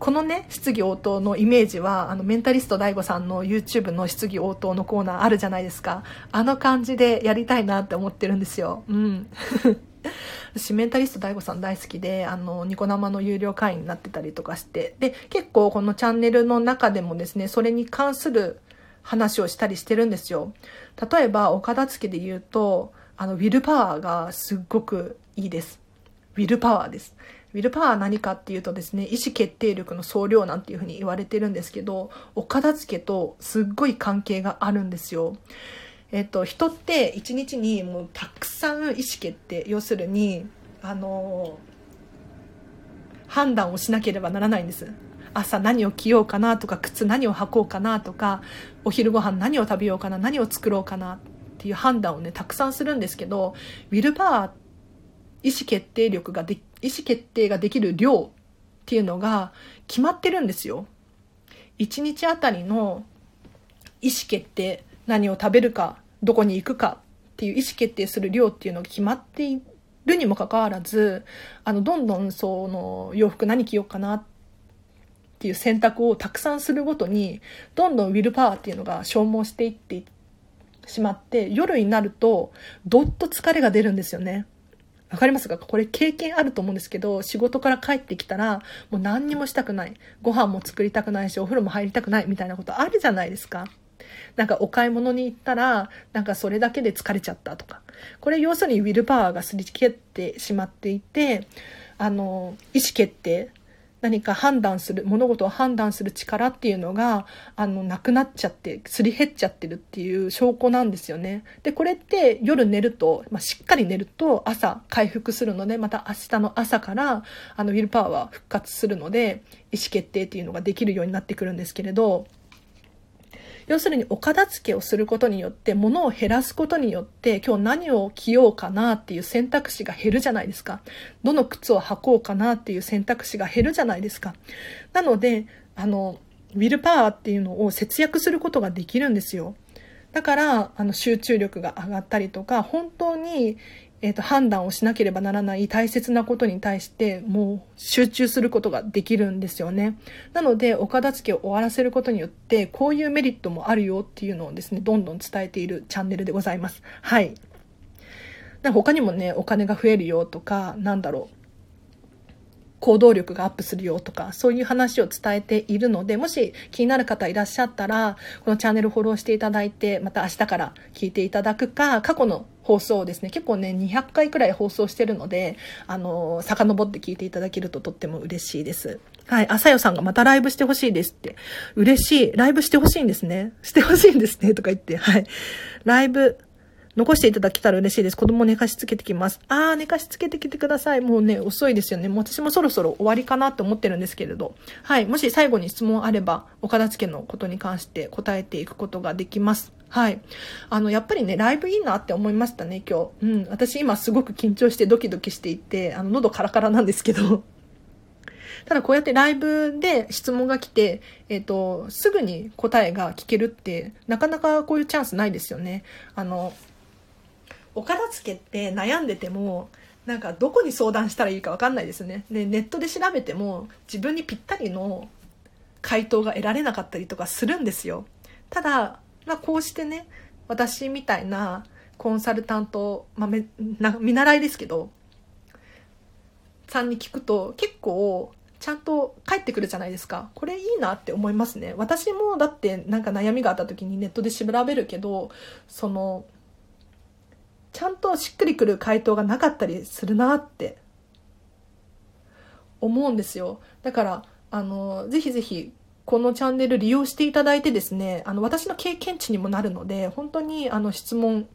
このね、質疑応答のイメージは、あの、メンタリスト DAIGO さんの YouTube の質疑応答のコーナーあるじゃないですか。あの感じでやりたいなって思ってるんですよ。うん。私メンタリスト DAIGO さん大好きで、あの、ニコ生の有料会員になってたりとかして、で、結構このチャンネルの中でもですね、それに関する話をしたりしてるんですよ。例えば、お片付けで言うと、あの、ウィルパワーがすっごくいいです。ウィルパワーです。ウィルパワーは何かっていうとですね、意思決定力の総量なんていうふうに言われてるんですけど、お片付けとすっごい関係があるんですよ。えっと、人って一日にもうたくさん意思決定、要するに、あの、判断をしなければならないんです。朝何を着ようかなとか、靴何を履こうかなとか、お昼ご飯何を食べようかな、何を作ろうかなっていう判断をね、たくさんするんですけど、ウィルパワー、意思決定力がで、意思決定ができる量っていうのが決まってるんですよ。1日あたりの意思決定、何を食べるか、どこに行くかっていう意思決定する量っていうのが決まっているにもかかわらず、あの、どんどんその洋服何着ようかなっていう選択をたくさんするごとに、どんどんウィルパワーっていうのが消耗していってしまって、夜になると、どっと疲れが出るんですよね。わかりますか？これ経験あると思うんですけど、仕事から帰ってきたら、もう何にもしたくない。ご飯も作りたくないし、お風呂も入りたくないみたいなことあるじゃないですか。なんかお買い物に行ったら、なんかそれだけで疲れちゃったとか。これ要するにウィルパワーがすり切ってしまっていて、あの、意思決定、何か判断する、物事を判断する力っていうのが、あの、なくなっちゃって、すり減っちゃってるっていう証拠なんですよね。で、これって夜寝ると、まあ、しっかり寝ると朝回復するので、また明日の朝から、あの、ウィルパワーは復活するので、意思決定っていうのができるようになってくるんですけれど、要するにお片付けをすることによって、物を減らすことによって、今日何を着ようかなっていう選択肢が減るじゃないですか。どの靴を履こうかなっていう選択肢が減るじゃないですか。なので、あの、ウィルパワーっていうのを節約することができるんですよ。だから、あの、集中力が上がったりとか、本当にえっ、ー、と、判断をしなければならない大切なことに対して、もう集中することができるんですよね。なので、お片付けを終わらせることによって、こういうメリットもあるよっていうのをですね、どんどん伝えているチャンネルでございます。はい。他にもね、お金が増えるよとか、なんだろう。行動力がアップするよとか、そういう話を伝えているので、もし気になる方いらっしゃったら、このチャンネルフォローしていただいて、また明日から聞いていただくか、過去の放送をですね、結構ね、200回くらい放送してるので、あの、遡って聞いていただけるととっても嬉しいです。はい。あさよさんがまたライブしてほしいですって。嬉しい。ライブしてほしいんですね。してほしいんですね。とか言って。はい。ライブ、残していただけたら嬉しいです。子供寝かしつけてきます。あー、寝かしつけてきてください。もうね、遅いですよね。もう私もそろそろ終わりかなって思ってるんですけれど。はい。もし最後に質問あれば、お片付けのことに関して答えていくことができます。はい。あの、やっぱりね、ライブいいなって思いましたね、今日。うん。私今すごく緊張してドキドキしていて、あの、喉カラカラなんですけど。ただこうやってライブで質問が来て、えっ、ー、と、すぐに答えが聞けるって、なかなかこういうチャンスないですよね。あの、お片付けって悩んでてもなんかどこに相談したらいいか分かんないですねでネットで調べても自分にぴったりの回答が得られなかったりとかするんですよただ、まあ、こうしてね私みたいなコンサルタント、まあ、な見習いですけどさんに聞くと結構ちゃんと返ってくるじゃないですか。これいいなって思いますね。私もだってなんか悩みがあった時にネットで調べるけど、その、ちゃんとしっくりくる回答がなかったりするなって思うんですよ。だから、あの、ぜひぜひ、このチャンネル利用していただいてですね、あの、私の経験値にもなるので、本当に、あの、質問、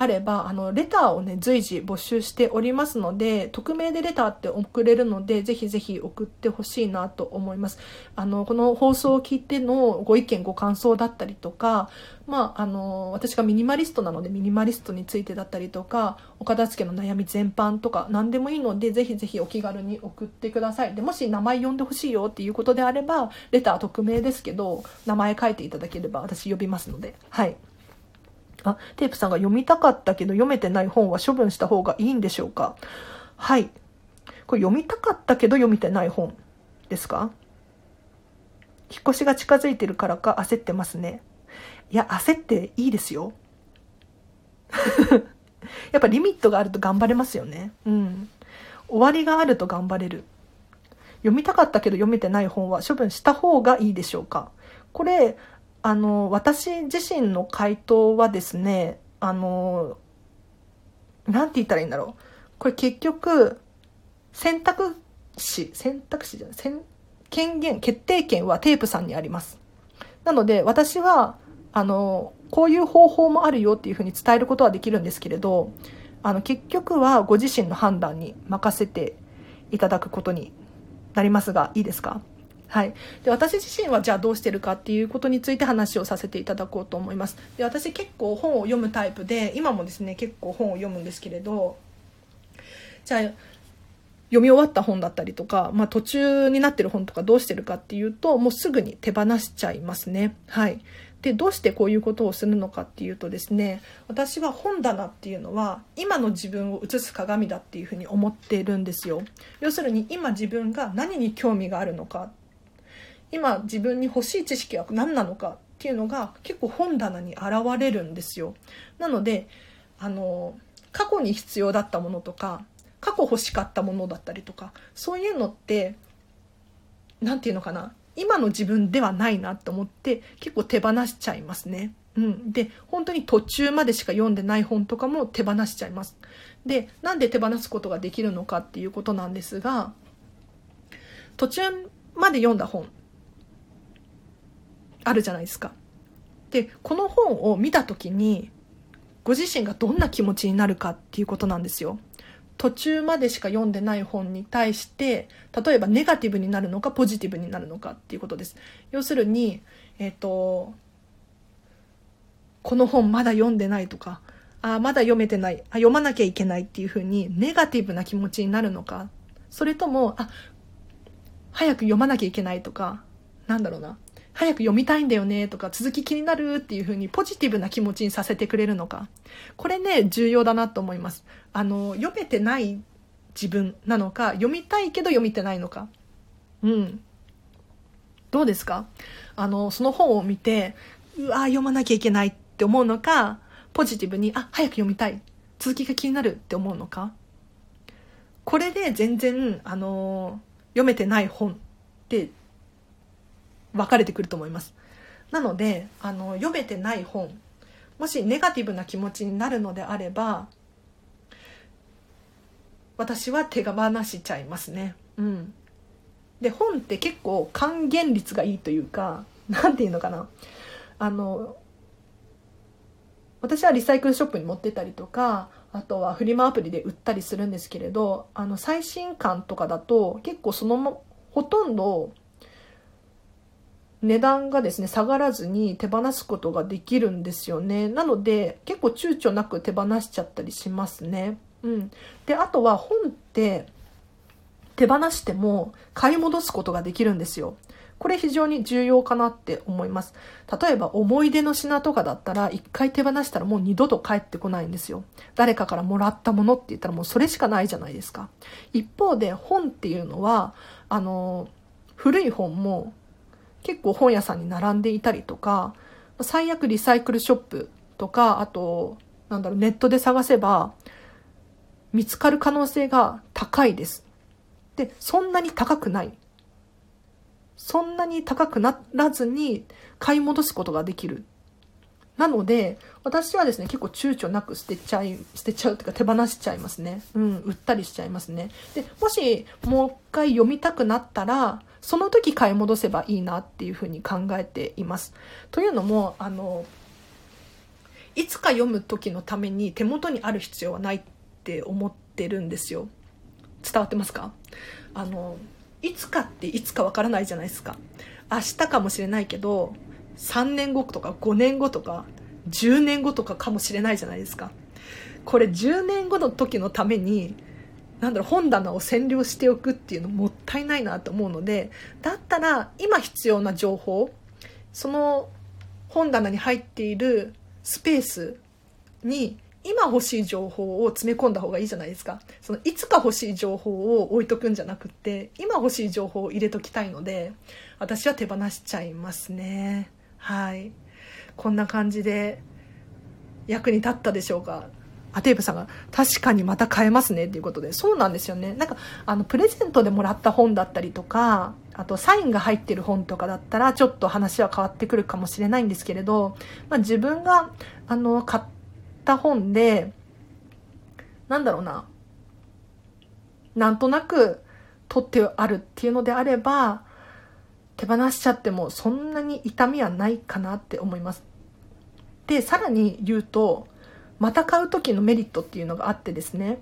あれば、あの、レターをね、随時募集しておりますので、匿名でレターって送れるので、ぜひぜひ送ってほしいなと思います。あの、この放送を聞いてのご意見、ご感想だったりとか、まあ、あの、私がミニマリストなので、ミニマリストについてだったりとか、お片付けの悩み全般とか、何でもいいので、ぜひぜひお気軽に送ってください。で、もし名前呼んでほしいよっていうことであれば、レター匿名ですけど、名前書いていただければ私呼びますので、はい。あ、テープさんが読みたかったけど読めてない本は処分した方がいいんでしょうか？はい。これ読みたかったけど読めてない本ですか？引っ越しが近づいてるからか焦ってますね。いや、焦っていいですよ。やっぱリミットがあると頑張れますよね。うん。終わりがあると頑張れる。読みたかったけど読めてない本は処分した方がいいでしょうか？これ、あの、私自身の回答はですね、あの、なんて言ったらいいんだろう。これ結局、選択肢、選択肢じゃない、権限、決定権はテープさんにあります。なので、私は、あの、こういう方法もあるよっていうふうに伝えることはできるんですけれど、あの、結局はご自身の判断に任せていただくことになりますが、いいですか？はい、で私自身はじゃあどうしてるかっていうことについて話をさせていただこうと思いますで私結構本を読むタイプで今もですね結構本を読むんですけれどじゃあ読み終わった本だったりとか、まあ、途中になってる本とかどうしてるかっていうと、もうすぐに手放しちゃいますね。はい。で、どうしてこういうことをするのかっていうとですね、私は本棚っていうのは今の自分を映す鏡だっていうふうに思っているんですよ。要するに今自分が何に興味があるのか、今自分に欲しい知識は何なのかっていうのが結構本棚に現れるんですよ。なので、あの、過去に必要だったものとか、過去欲しかったものだったりとか、そういうのって、何て言うのかな、今の自分ではないなと思って結構手放しちゃいますね。うん。で、本当に途中までしか読んでない本とかも手放しちゃいます。で、なんで手放すことができるのかっていうことなんですが、途中まで読んだ本、あるじゃないですか。で、この本を見た時に、ご自身がどんな気持ちになるかっていうことなんですよ。途中までしか読んでない本に対して例えばネガティブになるのかポジティブになるのかっていうことです要するにえっ、ー、とこの本まだ読んでないとかあまだ読めてないあ読まなきゃいけないっていうふうにネガティブな気持ちになるのかそれともあ早く読まなきゃいけないとかなんだろうな早く読みたいんだよねとか続き気になるっていう風にポジティブな気持ちにさせてくれるのか。これね、重要だなと思います。あの、読めてない自分なのか、読みたいけど読みてないのか。うん。どうですか？あの、その本を見て、うわ読まなきゃいけないって思うのか、ポジティブに、あ、早く読みたい。続きが気になるって思うのか。これで全然、あの、読めてない本って分かれてくると思います。なので、あの、読めてない本、もしネガティブな気持ちになるのであれば、私は手が放しちゃいますね。うん。で、本って結構還元率がいいというか、なんていうのかな。あの、私はリサイクルショップに持ってたりとか、あとはフリマアプリで売ったりするんですけれど、あの、最新刊とかだと結構そのほとんど値段がですね、下がらずに手放すことができるんですよね。なので、結構躊躇なく手放しちゃったりしますね。うん。で、あとは本って手放しても買い戻すことができるんですよ。これ非常に重要かなって思います。例えば思い出の品とかだったら一回手放したらもう二度と帰ってこないんですよ。誰かからもらったものって言ったらもうそれしかないじゃないですか。一方で本っていうのは、あの、古い本も結構本屋さんに並んでいたりとか、最悪リサイクルショップとか、あと、なんだろう、ネットで探せば、見つかる可能性が高いです。で、そんなに高くない。そんなに高くならずに買い戻すことができる。なので、私はですね、結構躊躇なく捨てちゃい、捨てちゃうっていうか手放しちゃいますね。うん、売ったりしちゃいますね。で、もしもう一回読みたくなったら、その時買い戻せばいいなっていうふうに考えています。というのも、あの、いつか読む時のために手元にある必要はないって思ってるんですよ。伝わってますか？あの、いつかっていつかわからないじゃないですか。明日かもしれないけど、3年後とか5年後とか10年後とかかもしれないじゃないですか。これ10年後の時のためになんだろう、本棚を占領しておくっていうのもったいないなと思うので、だったら今必要な情報、その本棚に入っているスペースに今欲しい情報を詰め込んだ方がいいじゃないですか。そのいつか欲しい情報を置いとくんじゃなくって、今欲しい情報を入れときたいので、私は手放しちゃいますね。はい。こんな感じで役に立ったでしょうか？アテープさんが確かにまた買えますねっていうことで、そうなんですよね。なんか、あの、プレゼントでもらった本だったりとか、あとサインが入ってる本とかだったら、ちょっと話は変わってくるかもしれないんですけれど、まあ自分が、あの、買った本で、なんだろうな、なんとなく取ってあるっていうのであれば、手放しちゃってもそんなに痛みはないかなって思います。で、さらに言うと、また買う時のメリットっていうのがあってですね、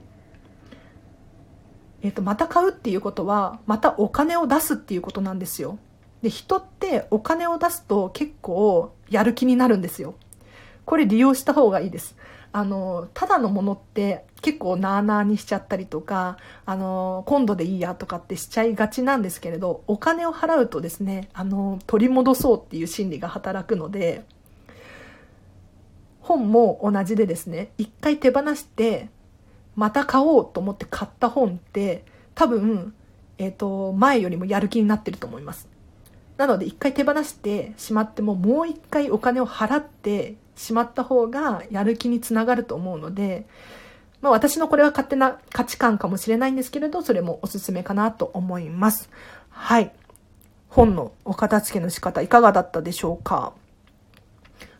えっ、と、また買うっていうことは、またお金を出すっていうことなんですよ。で、人ってお金を出すと結構やる気になるんですよ。これ利用した方がいいです。あの、ただのものって結構なーなーにしちゃったりとか、あの、今度でいいやとかってしちゃいがちなんですけれど、お金を払うとですね、あの、取り戻そうっていう心理が働くので、本も同じでですね、一回手放して、また買おうと思って買った本って、多分、えっ、ー、と、前よりもやる気になってると思います。なので一回手放してしまってももう一回お金を払ってしまった方がやる気につながると思うので、まあ私のこれは勝手な価値観かもしれないんですけれど、それもおすすめかなと思います。はい。本のお片付けの仕方いかがだったでしょうか？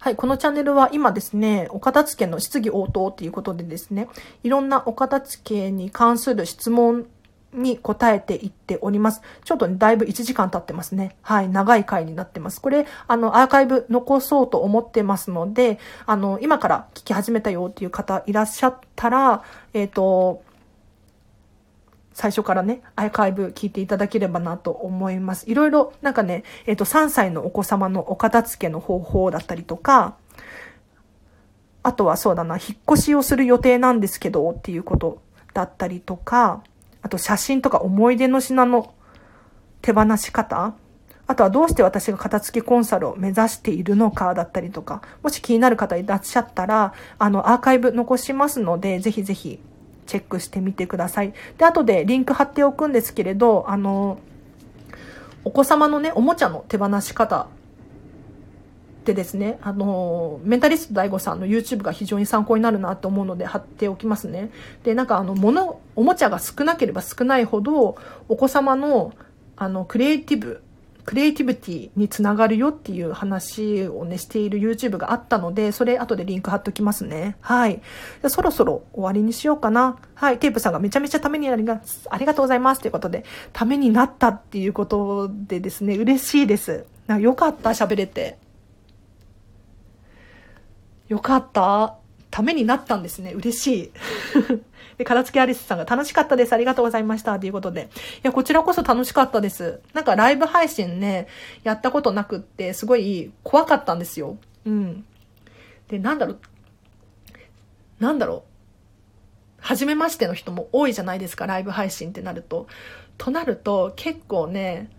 はい、このチャンネルは今ですね、お片付けの質疑応答ということでですね、いろんなお片付けに関する質問に答えていっております。ちょっとね、だいぶ1時間経ってますね。はい、長い回になってます。これ、あの、アーカイブ残そうと思ってますので、あの、今から聞き始めたよっていう方いらっしゃったら、えっ、ー、と、最初からね、アーカイブ聞いていただければなと思います。いろいろ、なんかね、えっ、と、3歳のお子様のお片付けの方法だったりとか、あとはそうだな、引っ越しをする予定なんですけど、っていうことだったりとか、あと写真とか思い出の品の手放し方あとはどうして私が片付けコンサルを目指しているのかだったりとか、もし気になる方いらっしゃったら、あの、アーカイブ残しますので、ぜひぜひチェックしてみてください。で、後でリンク貼っておくんですけれど、あの、お子様のね、おもちゃの手放し方でですね、あの、メンタリスト DAIGO さんの YouTube が非常に参考になるなと思うので貼っておきますね。で、なんかあの、物、おもちゃが少なければ少ないほど、お子様の、あの、クリエイティブ、クリエイティビティにつながるよっていう話をね、している YouTube があったので、それ後でリンク貼っときますね。はい。じそろそろ終わりにしようかな。はい。テープさんがめちゃめちゃためになります。ありがとうございます。ということで、ためになったっていうことでですね、嬉しいです。なよかった、喋れて。よかった。ためになったんですね。嬉しい。で、片付けアリスさんが楽しかったです。ありがとうございました。ということで。いや、こちらこそ楽しかったです。なんかライブ配信ね、やったことなくって、すごい怖かったんですよ。うん。で、なんだろう。なんだろう。初めましての人も多いじゃないですか、ライブ配信ってなると。となると、結構ね、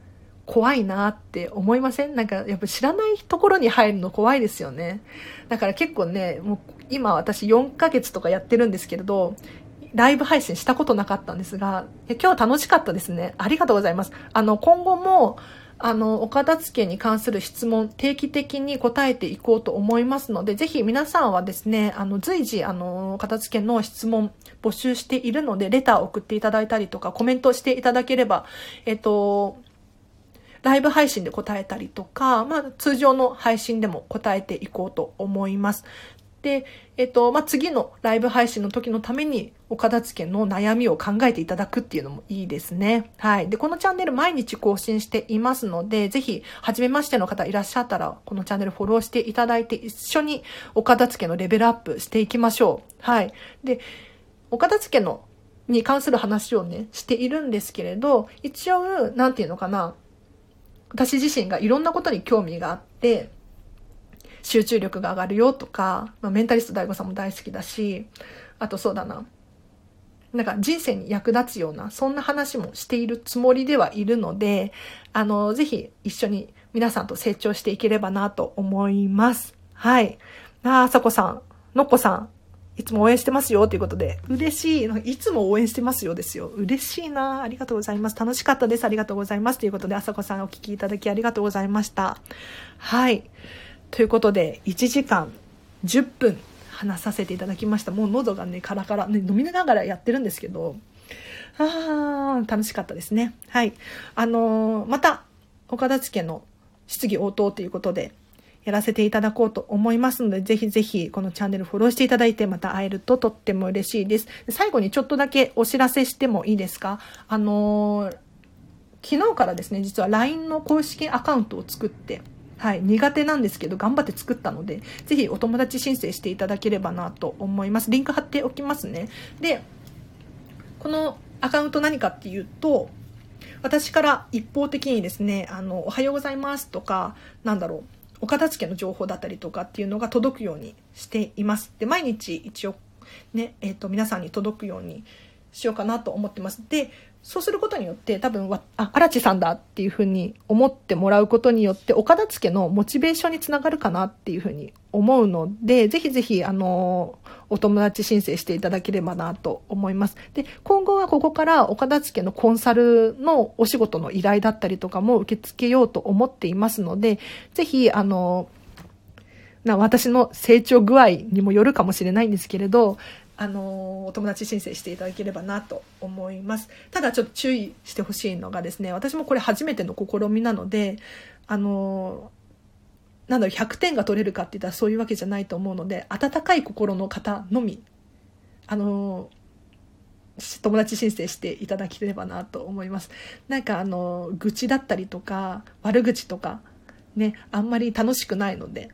怖いなって思いません？なんかやっぱ知らないところに入るの怖いですよね。だから結構ね、もう今私4ヶ月とかやってるんですけれど、ライブ配信したことなかったんですが、今日楽しかったですね。ありがとうございます。あの、今後も、あの、お片付けに関する質問、定期的に答えていこうと思いますので、ぜひ皆さんはですね、あの、随時、あの、片付けの質問募集しているので、レターを送っていただいたりとか、コメントしていただければ、えっと、ライブ配信で答えたりとか、まあ、通常の配信でも答えていこうと思います。で、えっと、まあ、次のライブ配信の時のために、お片付けの悩みを考えていただくっていうのもいいですね。はい。で、このチャンネル毎日更新していますので、ぜひ、初めましての方いらっしゃったら、このチャンネルフォローしていただいて、一緒にお片付けのレベルアップしていきましょう。はい。で、お片付けの、に関する話をね、しているんですけれど、一応、なんていうのかな、私自身がいろんなことに興味があって、集中力が上がるよとか、まあ、メンタリスト DAIGO さんも大好きだし、あとそうだな。なんか人生に役立つような、そんな話もしているつもりではいるので、あの、ぜひ一緒に皆さんと成長していければなと思います。はい。あ、あさこさん、のっこさん、いつも応援してますよということで、嬉しい。いつも応援してますよですよ。嬉しいな。ありがとうございます。楽しかったです。ありがとうございます。ということで、あさこさんお聞きいただきありがとうございました。はい。ということで、1時間10分話させていただきました。もう喉がね、カラカラ、ね、飲みながらやってるんですけど、あー、楽しかったですね。はい。あのー、また、岡田付の質疑応答ということで、やらせていただこうと思いますので、ぜひぜひこのチャンネルフォローしていただいて、また会えるととっても嬉しいです。最後にちょっとだけお知らせしてもいいですか？あのー、昨日からですね、実は LINE の公式アカウントを作って、はい、苦手なんですけど、頑張って作ったので、ぜひお友達申請していただければなと思います。リンク貼っておきますね。で、このアカウント何かっていうと、私から一方的にですね、あの、おはようございますとか、なんだろう、お片付けの情報だったりとかっていうのが届くようにしています。で、毎日一応ね、えっ、ー、と、皆さんに届くようにしようかなと思ってます。で、そうすることによって多分あ荒地さんだっていうふうに思ってもらうことによってお片付のモチベーションにつながるかなっていうふうに思うのでぜひぜひあのお友達申請していただければなと思いますで今後はここからお片付のコンサルのお仕事の依頼だったりとかも受け付けようと思っていますのでぜひあのな私の成長具合にもよるかもしれないんですけれどあのお友達申請していただければなと思います。ただちょっと注意してほしいのがですね私もこれ初めての試みなのであのなんだろう100点が取れるかって言ったらそういうわけじゃないと思うので温かい心の方のみあの友達申請していただければなと思います。なんかあの愚痴だったりとか悪口とかねあんまり楽しくないので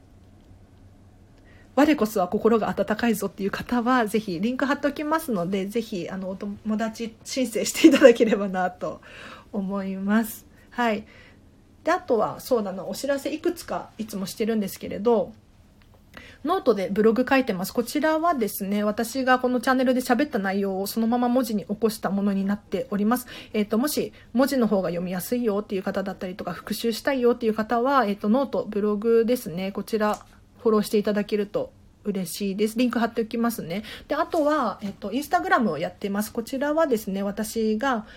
我こそは心が温かいぞっていう方は、ぜひリンク貼っておきますので、ぜひ、あの、お友達申請していただければなと思います。はい。で、あとは、そうだな、お知らせいくつかいつもしてるんですけれど、ノートでブログ書いてます。こちらはですね、私がこのチャンネルで喋った内容をそのまま文字に起こしたものになっております。えっ、ー、と、もし文字の方が読みやすいよっていう方だったりとか、復習したいよっていう方は、えっ、ー、と、 note、ブログですね、こちらフォローしていただけると嬉しいです。リンク貼っておきますね。で、あとは、えっと、インスタグラムをやってます。こちらはですね、私が、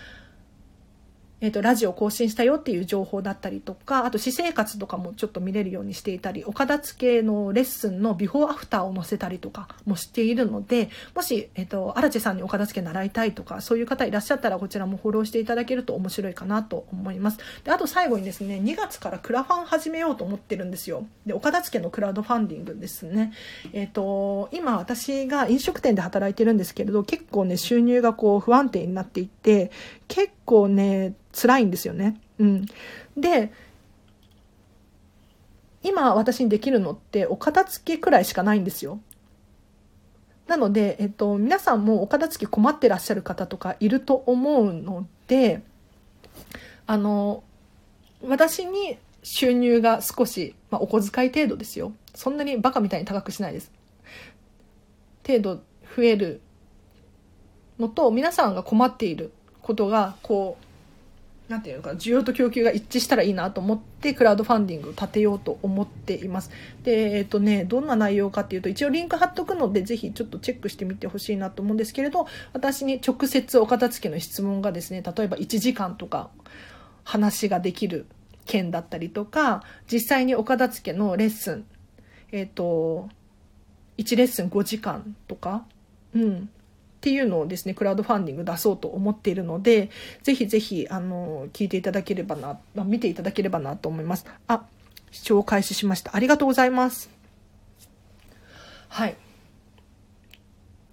えっ、ー、と、ラジオ更新したよっていう情報だったりとか、あと私生活とかもちょっと見れるようにしていたり、お片付けのレッスンのビフォーアフターを載せたりとかもしているので、もし、えっ、ー、と、荒地さんにお片付け習いたいとか、そういう方いらっしゃったらこちらもフォローしていただけると面白いかなと思います。で、あと最後にですね、2月からクラファン始めようと思ってるんですよ。で、お片付けのクラウドファンディングですね。えっ、ー、と、今私が飲食店で働いてるんですけれど、結構ね、収入がこう不安定になっていて、結構ね、辛いんですよね。うん。で、今私にできるのってお片付けくらいしかないんですよ。なので、えっと、皆さんもお片付け困ってらっしゃる方とかいると思うので、あの、私に収入が少し、まあ、お小遣い程度ですよ。そんなにバカみたいに高くしないです。程度増えるのと、皆さんが困っていることが、こう、なんていうのか需要と供給が一致したらいいなと思ってクラウドファンディングを立てようと思っています。で、えっ、とね、どんな内容かっていうと、一応リンク貼っとくので、ぜひちょっとチェックしてみてほしいなと思うんですけれど、私に直接お片付けの質問がですね、例えば1時間とか話ができる件だったりとか、実際にお片付けのレッスン、えっ、と、1レッスン5時間とか、うん、っていうのをですね、クラウドファンディング出そうと思っているので、ぜひぜひ、あの、聞いていただければな、見ていただければなと思います。あ、視聴開始しました。ありがとうございます。はい。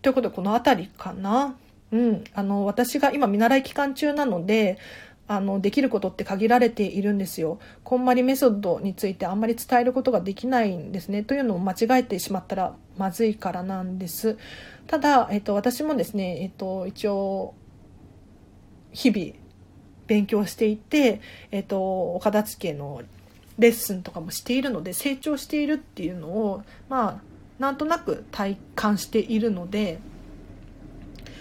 ということで、この辺りかな。うん。あの、私が今見習い期間中なので、あの、できることって限られているんですよ。こんまりメソッドについてあんまり伝えることができないんですね。というのを間違えてしまったらまずいからなんです。ただ、えっと、私もですね、えっと、一応、日々勉強していて、えっと、お片付けのレッスンとかもしているので、成長しているっていうのを、まあ、なんとなく体感しているので、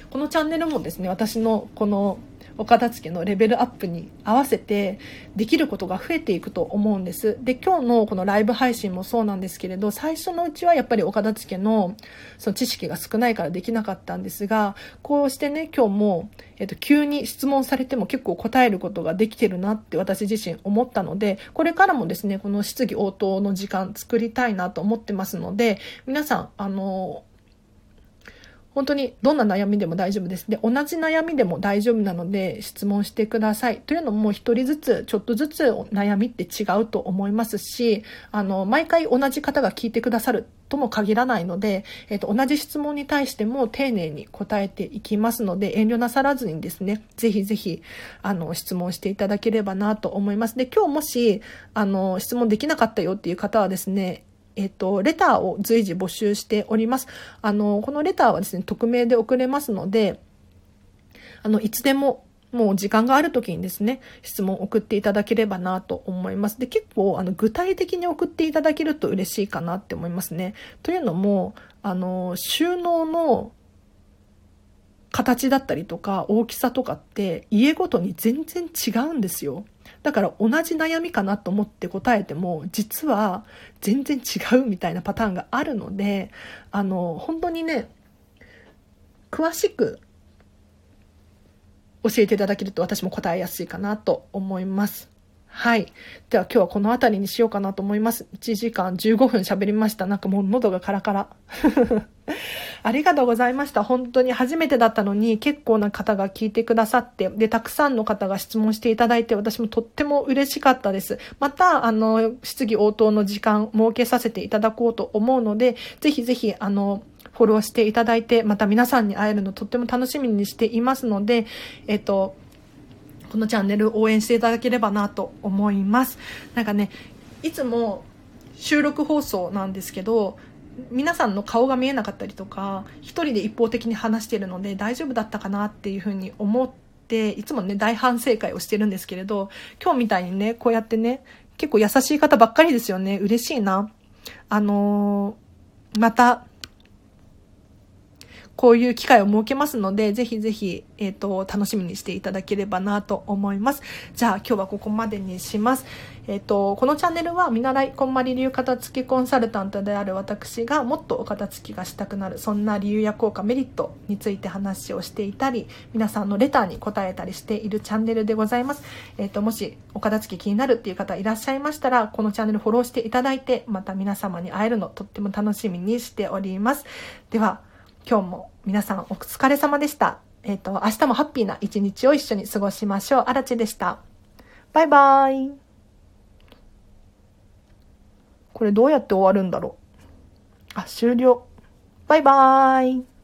このチャンネルもですね、私のこのお片付けのレベルアップに合わせてできることが増えていくと思うんです。で、今日のこのライブ配信もそうなんですけれど、最初のうちはやっぱりお片付けのその知識が少ないからできなかったんですが、こうしてね、今日も、えっと、急に質問されても結構答えることができてるなって私自身思ったので、これからもですね、この質疑応答の時間作りたいなと思ってますので、皆さん、あの、本当にどんな悩みでも大丈夫です。で、同じ悩みでも大丈夫なので質問してください。というのも一人ずつ、ちょっとずつ悩みって違うと思いますし、あの、毎回同じ方が聞いてくださるとも限らないので、えっ、と、同じ質問に対しても丁寧に答えていきますので、遠慮なさらずにですね、ぜひぜひ、あの、質問していただければなと思います。で、今日もし、あの、質問できなかったよっていう方はですね、えっと、レターを随時募集しております。あの、このレターはですね、匿名で送れますので、あの、いつでももう時間がある時にですね、質問を送っていただければなと思います。で、結構、あの、具体的に送っていただけると嬉しいかなって思いますね。というのも、あの、収納の形だったりとか大きさとかって家ごとに全然違うんですよ。だから同じ悩みかなと思って答えても実は全然違うみたいなパターンがあるのであの本当にね詳しく教えていただけると私も答えやすいかなと思います。はい。では今日はこの辺りにしようかなと思います。1時間15分喋りました。なんかもう喉がカラカラ。ありがとうございました。本当に初めてだったのに結構な方が聞いてくださって、で、たくさんの方が質問していただいて、私もとっても嬉しかったです。また、あの、質疑応答の時間設けさせていただこうと思うので、ぜひぜひ、あの、フォローしていただいて、また皆さんに会えるのとっても楽しみにしていますので、えっと、このチャンネル応援していただければなと思います。なんかね、いつも収録放送なんですけど、皆さんの顔が見えなかったりとか、一人で一方的に話してるので大丈夫だったかなっていうふうに思って、いつもね、大反省会をしてるんですけれど、今日みたいにね、こうやってね、結構優しい方ばっかりですよね。嬉しいな。あのー、また、こういう機会を設けますので、ぜひぜひ、えっ、ー、と、楽しみにしていただければなと思います。じゃあ、今日はここまでにします。えっ、ー、と、このチャンネルは見習いこんまり流片付きコンサルタントである私がもっとお片付きがしたくなる、そんな理由や効果、メリットについて話をしていたり、皆さんのレターに答えたりしているチャンネルでございます。えっ、ー、と、もしお片付き気になるっていう方いらっしゃいましたら、このチャンネルフォローしていただいて、また皆様に会えるのとっても楽しみにしております。では、今日も皆さんお疲れ様でした。えっ、ー、と、明日もハッピーな一日を一緒に過ごしましょう。あらちでした。バイバーイ。これどうやって終わるんだろう。あ、終了。バイバーイ。